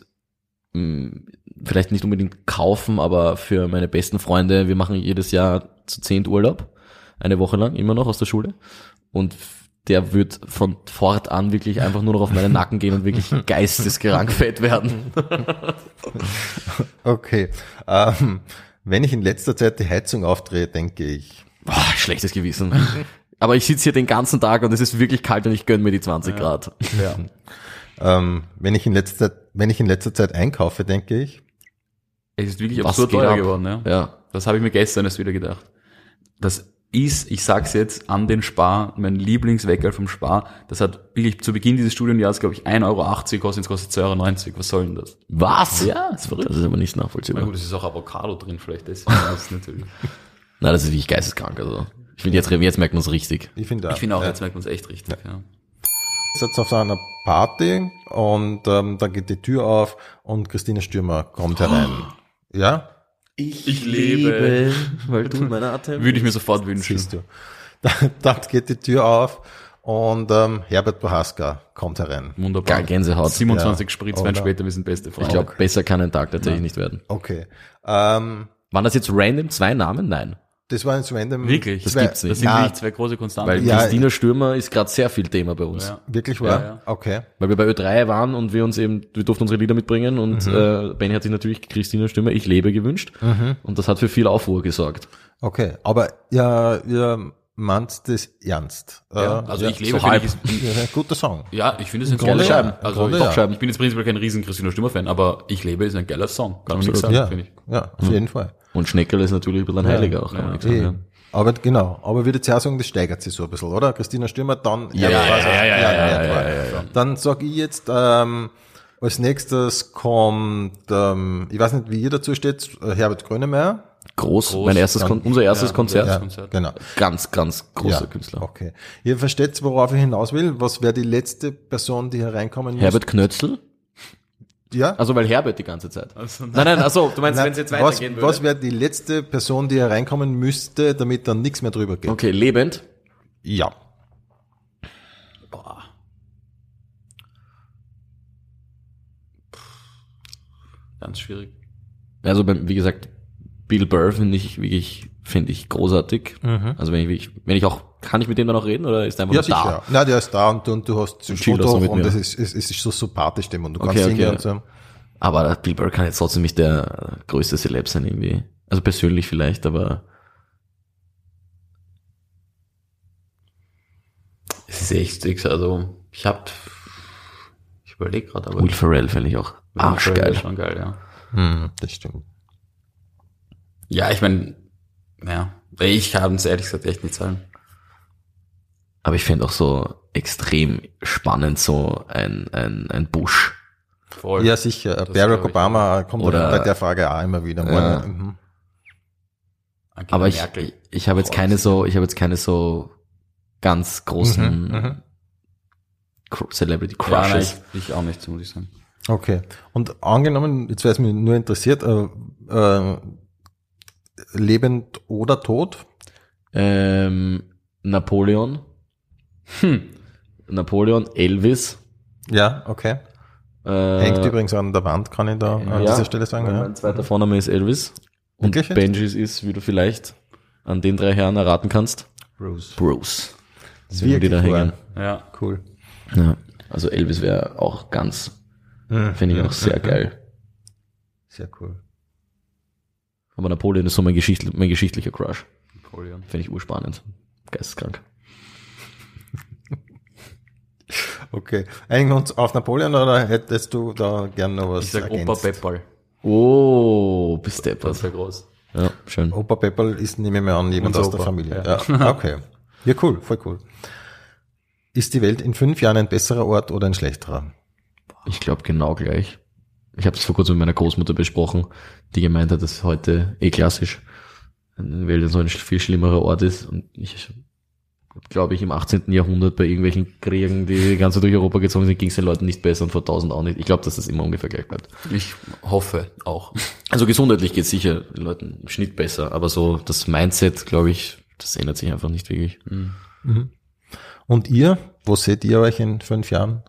mh, vielleicht nicht unbedingt kaufen, aber für meine besten Freunde, wir machen jedes Jahr zu zehnt Urlaub, eine Woche lang, immer noch aus der Schule. Und der wird von fortan wirklich einfach nur noch auf meinen Nacken gehen und wirklich geistesgerank fett werden. okay. Ähm, wenn ich in letzter Zeit die Heizung aufdrehe, denke ich. Boah, schlechtes Gewissen. Aber ich sitze hier den ganzen Tag und es ist wirklich kalt und ich gönn mir die 20 Grad. Ja. Ähm, wenn ich in letzter Zeit, wenn ich in letzter Zeit einkaufe, denke ich. Es ist wirklich absurd teuer ab? geworden, ja. Ja. Das habe ich mir gestern erst wieder gedacht. Das ist, ich sag's jetzt, an den Spar, mein Lieblingsweckerl vom Spar, das hat wirklich zu Beginn dieses Studienjahres, glaube ich, 1,80 Euro gekostet, jetzt kostet 2,90 Euro. Was soll denn das? Was? Ja, ist verrückt. Das ist aber nicht Na nachvollziehbar. gut, es ist auch Avocado drin, vielleicht deswegen ist es natürlich. Nein, das ist wirklich geisteskrank. Also ich finde jetzt, jetzt merkt man es richtig. Ich finde Ich finde auch, ja. jetzt merkt man es echt richtig, ja. jetzt auf so einer Party und ähm, da geht die Tür auf und Christina Stürmer kommt herein. Ja, Ich, lebe, weil du mein Atem. Würde ich mir sofort wünschen. siehst du. Dann, geht die Tür auf und ähm, Herbert Bohaska kommt herein. Wunderbar. Geil, Gänsehaut. 27 Ja. Spritzwein Oder? später, wir sind beste Freunde. Ich glaube, besser kann ein Tag tatsächlich nicht werden. Okay. Ähm, Waren das jetzt random zwei Namen? Nein. Das war jetzt random. Wirklich? Das zwei- gibt's nicht. das sind Ja, wirklich zwei große Konstanten. Weil Ja, Christina Stürmer ist gerade sehr viel Thema bei uns. Ja. Wirklich wahr? Ja, ja. Okay. Weil wir bei Ö3 waren und wir uns eben, wir durften unsere Lieder mitbringen und äh, Benny hat sich natürlich Christina Stürmer Ich lebe gewünscht und das hat für viel Aufruhr gesorgt. Okay. Aber ja, ihr meint das ernst. Ja, Äh, also ja, ich lebe, so finde halb. ich, ist, guter Song. ja, ich finde es ein geiler. Song. Also Grunde ich, ja. ich bin jetzt prinzipiell kein riesen Christina Stürmer-Fan, aber ich lebe ist ein geiler Song. Kann man nichts Absolut. sagen, Ja, finde ich. ja, auf jeden Fall. Und Schneckerl ist natürlich ein bisschen ein Heiliger auch. kann man sagen, Eh. ja. Aber genau, aber würde jetzt auch sagen, das steigert sich so ein bisschen, oder? Christina Stürmer, dann Ja, ja, ja, ja, ja, ja, etwa. ja, ja, ja. Dann sag ich jetzt, ähm, als nächstes kommt, ähm, ich weiß nicht, wie ihr dazu steht, Herbert Grönemeyer. Groß, Groß, mein erstes, dann- unser erstes Ja, Konzert. unser Ja, Konzert. genau. Ganz, ganz großer Ja, Künstler. Okay. Ihr versteht, worauf ich hinaus will. Was wäre die letzte Person, die hereinkommen muss? Herbert Knötzl? Ja? Also weil Herbert die ganze Zeit. Also, Nein, nein, also du meinst, Nein, wenn es jetzt was, weitergehen würde? was wäre die letzte Person, die hereinkommen müsste, damit dann nichts mehr drüber geht? okay, lebend. Ja. boah. Ganz schwierig. Also wie gesagt, Bill Burr finde ich wirklich, finde ich großartig. Mhm. Also wenn ich, wirklich- wenn ich auch, kann ich mit dem dann auch reden oder ist er einfach Ja, nur sicher. Na, der ist da und, du- und du hast chillt Foto auch so mit und mir. es ist, es ist so sympathisch dem und du Okay, kannst singen okay. und so. Aber der Bill Burr kann jetzt trotzdem nicht der größte Celeb sein irgendwie. Also persönlich vielleicht, aber Es ist echt, ich- also ich hab, ich überlege gerade, aber Will Ferrell finde ich auch arschgeil. ist Schon geil, ja. Hm, das stimmt. Ja, ich meine, ja, ich kann es ehrlich gesagt echt nicht sagen. Aber ich finde auch so extrem spannend so ein, ein, ein Bush. Voll. Ja, sicher. Das Barack ich. Obama kommt Oder- bei der Frage auch immer wieder. Ja. Mhm. Aber ich, Merkel. ich habe jetzt keine so, ich habe jetzt keine so ganz großen Mhm, mhm. Celebrity Ja, nein, Crushes. ich, ich auch nicht, muss ich sagen. Okay. Und angenommen, jetzt wäre es mir nur interessiert, äh, äh, lebend oder tot? ähm, Napoleon. Hm. Napoleon, Elvis. Ja, okay. Äh, Hängt übrigens an der Wand, kann ich da an ja, dieser Stelle sagen. Ja. Mein zweiter Vorname ist Elvis. Und Wirklich jetzt? Benjis ist, wie du vielleicht an den drei Herren erraten kannst, Bruce. Bruce. Deswegen die da hängen. Ja. Cool. Ja. Also Elvis wäre auch ganz, Mhm. finde ich auch sehr geil. Sehr cool. Aber Napoleon ist so mein, Geschichtl mein geschichtlicher Crush. Napoleon. Finde ich urspannend. Geisteskrank. Okay. Uns auf Napoleon oder hättest du da gern noch was Ich sag Opa ergänzt? Pepperl. Oh, bist Das deppert. wäre groß. Ja, schön. Opa Pepperl ist, nehme ich mir an, jemand Unser aus der Opa, Familie. ja. Ja. Okay. Ja, cool, voll cool. Ist die Welt in fünf Jahren ein besserer Ort oder ein schlechterer? Ich glaube genau gleich. Ich habe das vor kurzem mit meiner Großmutter besprochen, die gemeint hat, dass heute eh klassisch eine Welt so ein viel schlimmerer Ort ist. Und ich glaube ich im 18. Jahrhundert bei irgendwelchen Kriegen, die die ganze durch Europa gezogen sind, ging es den Leuten nicht besser und vor 1000 auch nicht. Ich glaube, dass das immer ungefähr gleich bleibt. Ich hoffe auch. Also gesundheitlich geht sicher den Leuten im Schnitt besser, aber so das Mindset, glaube ich, das ändert sich einfach nicht wirklich. Mhm. Und ihr, wo seht ihr euch in fünf Jahren?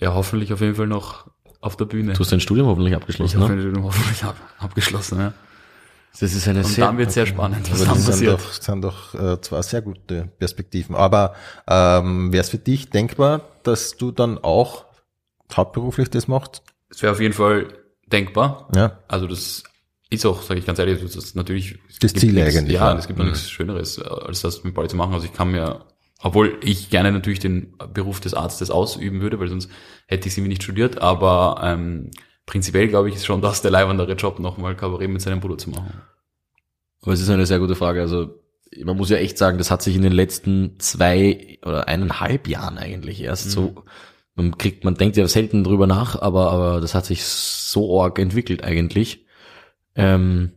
Ja, hoffentlich auf jeden Fall noch auf der Bühne. Du hast dein Studium hoffentlich ich abgeschlossen, habe ne? hoffentlich ab, abgeschlossen, ja. Das ist eine Und dann wird sehr spannend, was dann das sind passiert. doch, sind doch äh, zwei sehr gute Perspektiven. Aber ähm, wäre es für dich denkbar, dass du dann auch hauptberuflich das machst? Es wäre auf jeden Fall denkbar. Ja. Also das ist auch, sage ich ganz ehrlich, das ist natürlich Das Ziel nichts, eigentlich, Ja, es gibt noch Mhm. nichts Schöneres, äh, als das mit Ball zu machen. Also ich kann mir, obwohl ich gerne natürlich den Beruf des Arztes ausüben würde, weil sonst hätte ich sie mir nicht studiert, aber ähm, prinzipiell glaube ich ist schon das der leibendere Job, nochmal Kabarett mit seinem Bruder zu machen. Aber es ist eine sehr gute Frage. Also man muss ja echt sagen, das hat sich in den letzten zwei oder eineinhalb Jahren eigentlich erst so, man kriegt, man denkt ja selten drüber nach, aber, aber das hat sich so arg entwickelt eigentlich, ähm,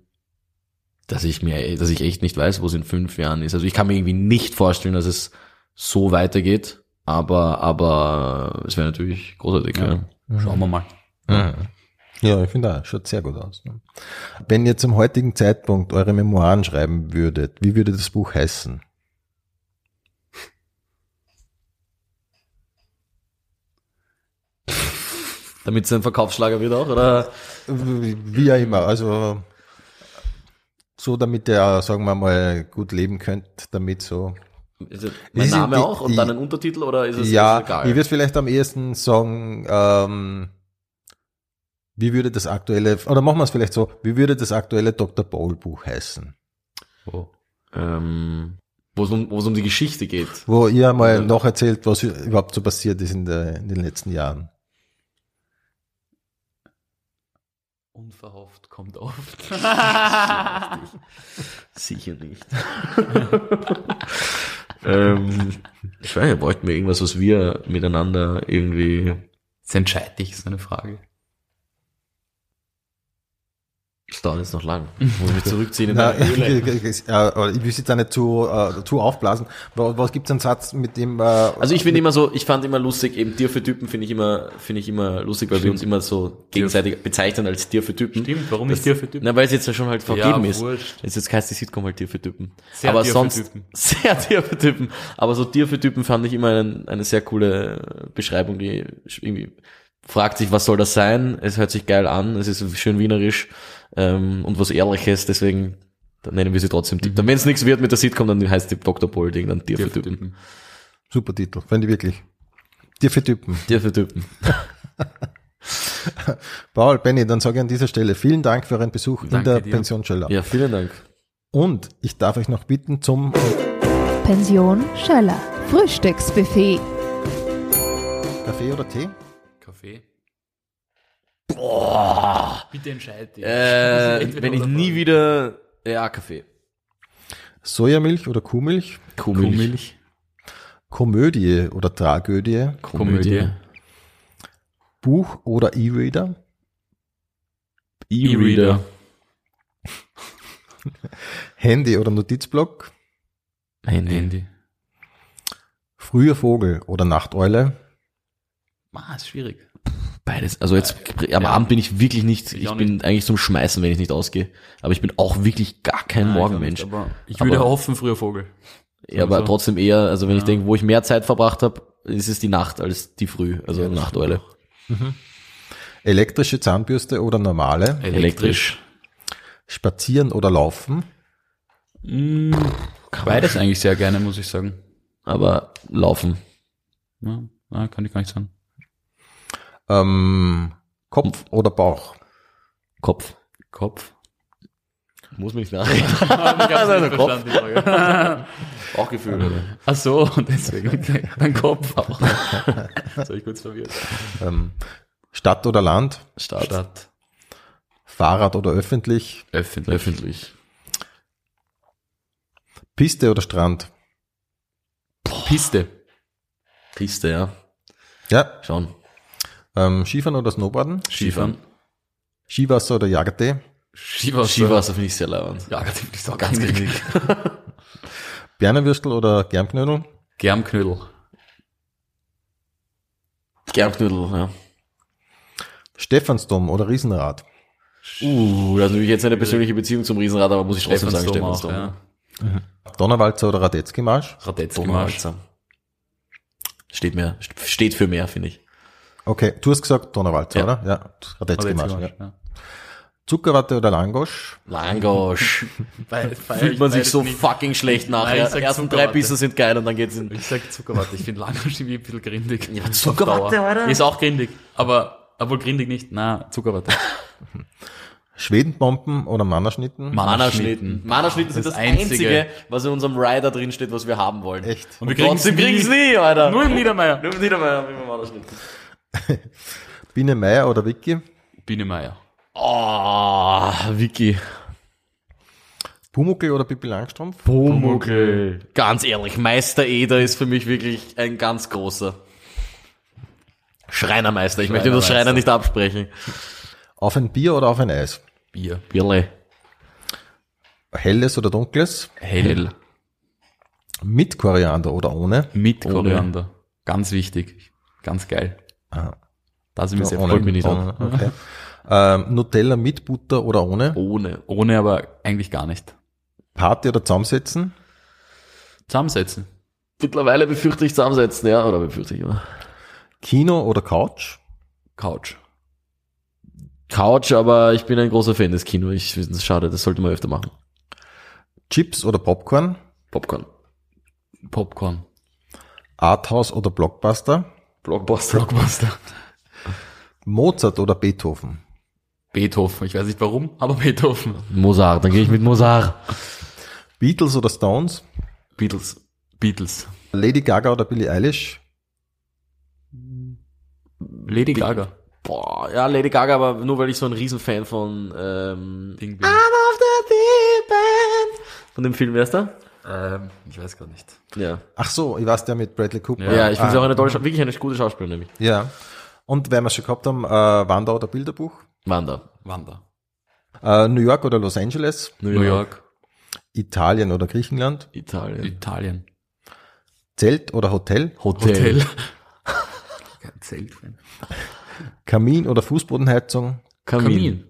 dass ich mir, dass ich echt nicht weiß, wo es in fünf Jahren ist. Also ich kann mir irgendwie nicht vorstellen, dass es so weitergeht, aber, aber es wäre natürlich großartig. Ja. Ja. Schauen wir mal. Mhm. Ja, ich finde auch, schaut sehr gut aus. ne? Wenn ihr zum heutigen Zeitpunkt eure Memoiren schreiben würdet, wie würde das Buch heißen? Damit es ein Verkaufsschlager wird auch, oder? Wie ja immer, also so damit ihr, sagen wir mal, gut leben könnt, damit so. Ist mein Ist Name die- auch und die- dann ein Untertitel oder ist es ja, ist egal? ich würde vielleicht am ehesten sagen, ähm, wie würde das aktuelle, oder machen wir es vielleicht so, wie würde das aktuelle Dr. Bowl Buch heißen? Oh. ähm, wo es um, wo es um die Geschichte geht. Wo ihr mal Ja. noch erzählt, was überhaupt so passiert ist in, der, in den letzten Jahren. Unverhofft kommt oft. Sicher nicht. ähm, ich weiß nicht, wollten wir irgendwas, was wir miteinander irgendwie. Jetzt entscheide ich, ist eine Frage. Das dauert jetzt noch lang. Muss mich zurückziehen in Na, meine Höhle. ich, ja, ich will es jetzt auch nicht zu, äh, zu aufblasen. Was, was gibt es einen Satz, mit dem... Äh, Also ich finde immer so, ich fand immer lustig, eben Tier für Typen finde ich immer, finde ich immer lustig, weil wir uns immer so gegenseitig bezeichnen als Tier für Typen. Stimmt, warum Das- nicht Tier für Typen? Na, weil es jetzt ja schon halt vergeben ist. wurscht. Jetzt, jetzt heißt die Sitcom halt Tier für Typen. Sehr aber Tier für sonst, Typen. sehr Tier für Typen. Aber so Tier für Typen fand ich immer einen, eine sehr coole Beschreibung, die irgendwie fragt sich, was soll das sein? Es hört sich geil an, es ist schön wienerisch ähm, und was Ehrliches, deswegen dann nennen wir sie trotzdem Tipp. Wenn es nichts wird mit der Sitcom, dann heißt die Dr. Bolding dann Tier für Typen. Super Titel, finde ich wirklich. Dir für Typen. Tier für Typen. Paul, Benny, dann sage ich an dieser Stelle vielen Dank für euren Besuch in Danke der dir. Pension Schöller. Ja, vielen Dank. Und ich darf euch noch bitten zum Pension Schöller. Frühstücksbuffet. Kaffee oder Tee? Boah. Bitte entscheid dich. Äh, wenn ich nie wieder, ja, Kaffee. Sojamilch oder Kuhmilch? Kuhmilch. Kuhmilch. Komödie oder Tragödie? Komödie. Buch oder E-Reader? E-Reader. Handy oder Notizblock? Handy. Handy. Früher Vogel oder Nachteule? Ah, ist schwierig. Beides. Also jetzt am Ja. Abend bin ich wirklich nicht, Ich ich bin eigentlich zum Schmeißen, wenn ich nicht ausgehe. Aber ich bin auch wirklich gar kein Nein, Morgenmensch. Ich, aber ich würde Aber- hoffen, früher Vogel. Ja, aber so. trotzdem eher, also wenn ich Ja. denke, wo ich mehr Zeit verbracht habe, ist es die Nacht als die Früh, also Ja, Nachteule. Elektrische Zahnbürste oder normale? Elektrisch. Spazieren oder laufen? Mm, beides eigentlich sehr gerne, muss ich sagen. Aber laufen. Ja, kann ich gar nicht sagen. Ähm, Kopf oder Bauch? Kopf. Kopf. Muss man nicht nachreden. ich hab's Also Kopf. verstanden, die Frage. Auch Gefühl, oder? Ach so, deswegen. Okay. Mein Kopf auch. Jetzt ich kurz verwirrt. Ähm, Stadt oder Land? Stadt. Stadt. Fahrrad oder öffentlich? Öffentlich. Öffentlich. Piste oder Strand? Piste. Piste, ja. Ja. Schauen. Ähm, Skifahren oder Snowboarden? Skifahren. Skiwasser oder Jagertee? Skiwasser. Skiwasser finde ich sehr leibend. Ja, das ist auch Ganz richtig. Bernewürstel oder Germknödel? Germknödel. Germknödel, ja. Stephansdom oder Riesenrad? Uh, da habe ich jetzt eine persönliche Beziehung zum Riesenrad, aber muss ich trotzdem sagen, Stephansdom ja. Donnerwalzer oder Radetzky-Marsch? Radetzky-Marsch. Steht mehr, steht für mehr, finde ich. Okay, du hast gesagt Donnerwalzer, Ja. oder? Ja, Radetzky-Marsch. Ja. Radetzky-Marsch, ja. Zuckerwatte oder Langosch? Langosch. Weil- Fühlt man sich so fucking schlecht nachher. Die ersten drei. Bissen sind geil und dann geht's in... Ich sag Zuckerwatte. Ich finde Langosch irgendwie ein bisschen grindig. Ja, Zuckerwatte, oder? Ist auch grindig. Aber, obwohl grindig nicht. Na, Zuckerwatte. Schwedenbomben oder Mannerschnitten? Mannerschnitten. Mannerschnitten sind Das das, einzige, einzige, was in unserem Rider drin steht, was wir haben wollen. Echt? Und, wir wir kriegen's nie. kriegen's nie, Alter. Nur im Niedermeier. Nur im Niedermeyer haben wir Mannerschnitten. Biene Meier oder Vicky? Biene Meier. Oh, Vicky. Pumuckl oder Pippi Langstrumpf? Pumuckl. Ganz ehrlich, Meister Eder ist für mich wirklich ein ganz großer. Schreinermeister. Ich möchte das. Schreiner nicht absprechen. Auf ein Bier oder auf ein Eis? Bier. Birle. Helles oder dunkles? Hell. Mit Koriander oder ohne? Mit Ohne. Koriander. Ganz wichtig. Ganz geil. Aha. Da sind wir sehr mich nicht ohne. Okay. Ähm, Nutella mit Butter oder ohne? Ohne. Ohne aber eigentlich gar nicht. Party oder zusammensetzen? Zusammensetzen. Mittlerweile befürchte ich zusammensetzen, ja, oder befürchte ich immer. Kino oder Couch? Couch. Couch, aber ich bin ein großer Fan des Kino. Ich finde es schade, das sollte man öfter machen. Chips oder Popcorn? Popcorn. Popcorn. Arthouse oder Blockbuster? Blockbuster. Blockbuster. Mozart oder Beethoven? Beethoven. Ich weiß nicht warum, aber Beethoven. Mozart, dann gehe ich mit Mozart. Beatles oder Stones? Beatles. Beatles. Lady Gaga oder Billie Eilish? Lady Gaga. Boah, ja, Lady Gaga, aber nur weil ich so ein Riesenfan von ähm, Ding, Ding. of the Deep End. Von dem Film, wer ist da? Ähm, ich weiß gar nicht. Ja. Ach so, ich weiß der mit Bradley Cooper. Ja, ich finde sie Ah, auch eine tolle, Schau- wirklich eine gute Schauspielerin nämlich. Ja. Und wenn wir schon gehabt haben, äh, Wander oder Bilderbuch? Wanda. Wanda. Äh, New York oder Los Angeles? New York. Italien oder Griechenland? Italien. Italien. Zelt oder Hotel? Hotel. Kein Zeltfan. Kamin oder Fußbodenheizung? Kamin. Kamin.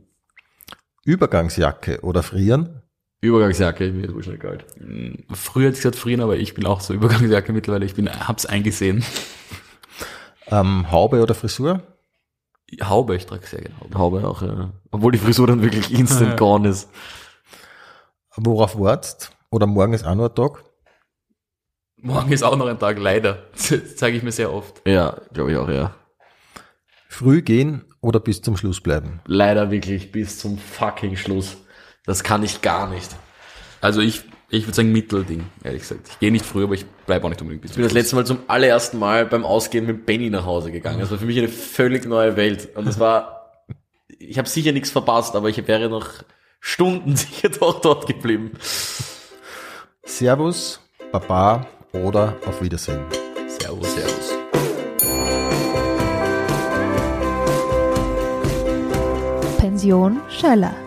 Übergangsjacke oder Frieren? Übergangsjacke, mir ist wohl schnell kalt. Früher hätte ich gesagt frieren, aber ich bin auch so Übergangsjacke mittlerweile. Ich bin, hab's eingesehen. Ähm, Haube oder Frisur? Haube, ich trage sehr gerne Haube. Haube auch, ja. Obwohl die Frisur dann wirklich instant gone ist. Worauf wartest? Oder morgen ist auch nur ein Tag? Morgen ist auch noch ein Tag, leider. Das zeige ich mir sehr oft. Ja, glaube ich auch, ja. Früh gehen oder bis zum Schluss bleiben? Leider wirklich bis zum fucking Schluss. Das kann ich gar nicht. Also ich, ich würde sagen Mittelding, ehrlich gesagt. Ich gehe nicht früh, aber ich bleibe auch nicht unbedingt bis Ich bin das letzte Mal zum allerersten Mal beim Ausgehen mit Benny nach Hause gegangen. Das war für mich eine völlig neue Welt. Und es war, ich habe sicher nichts verpasst, aber ich wäre noch Stunden sicher doch dort geblieben. Servus, Baba oder auf Wiedersehen? Servus, Servus. Pension Schöller.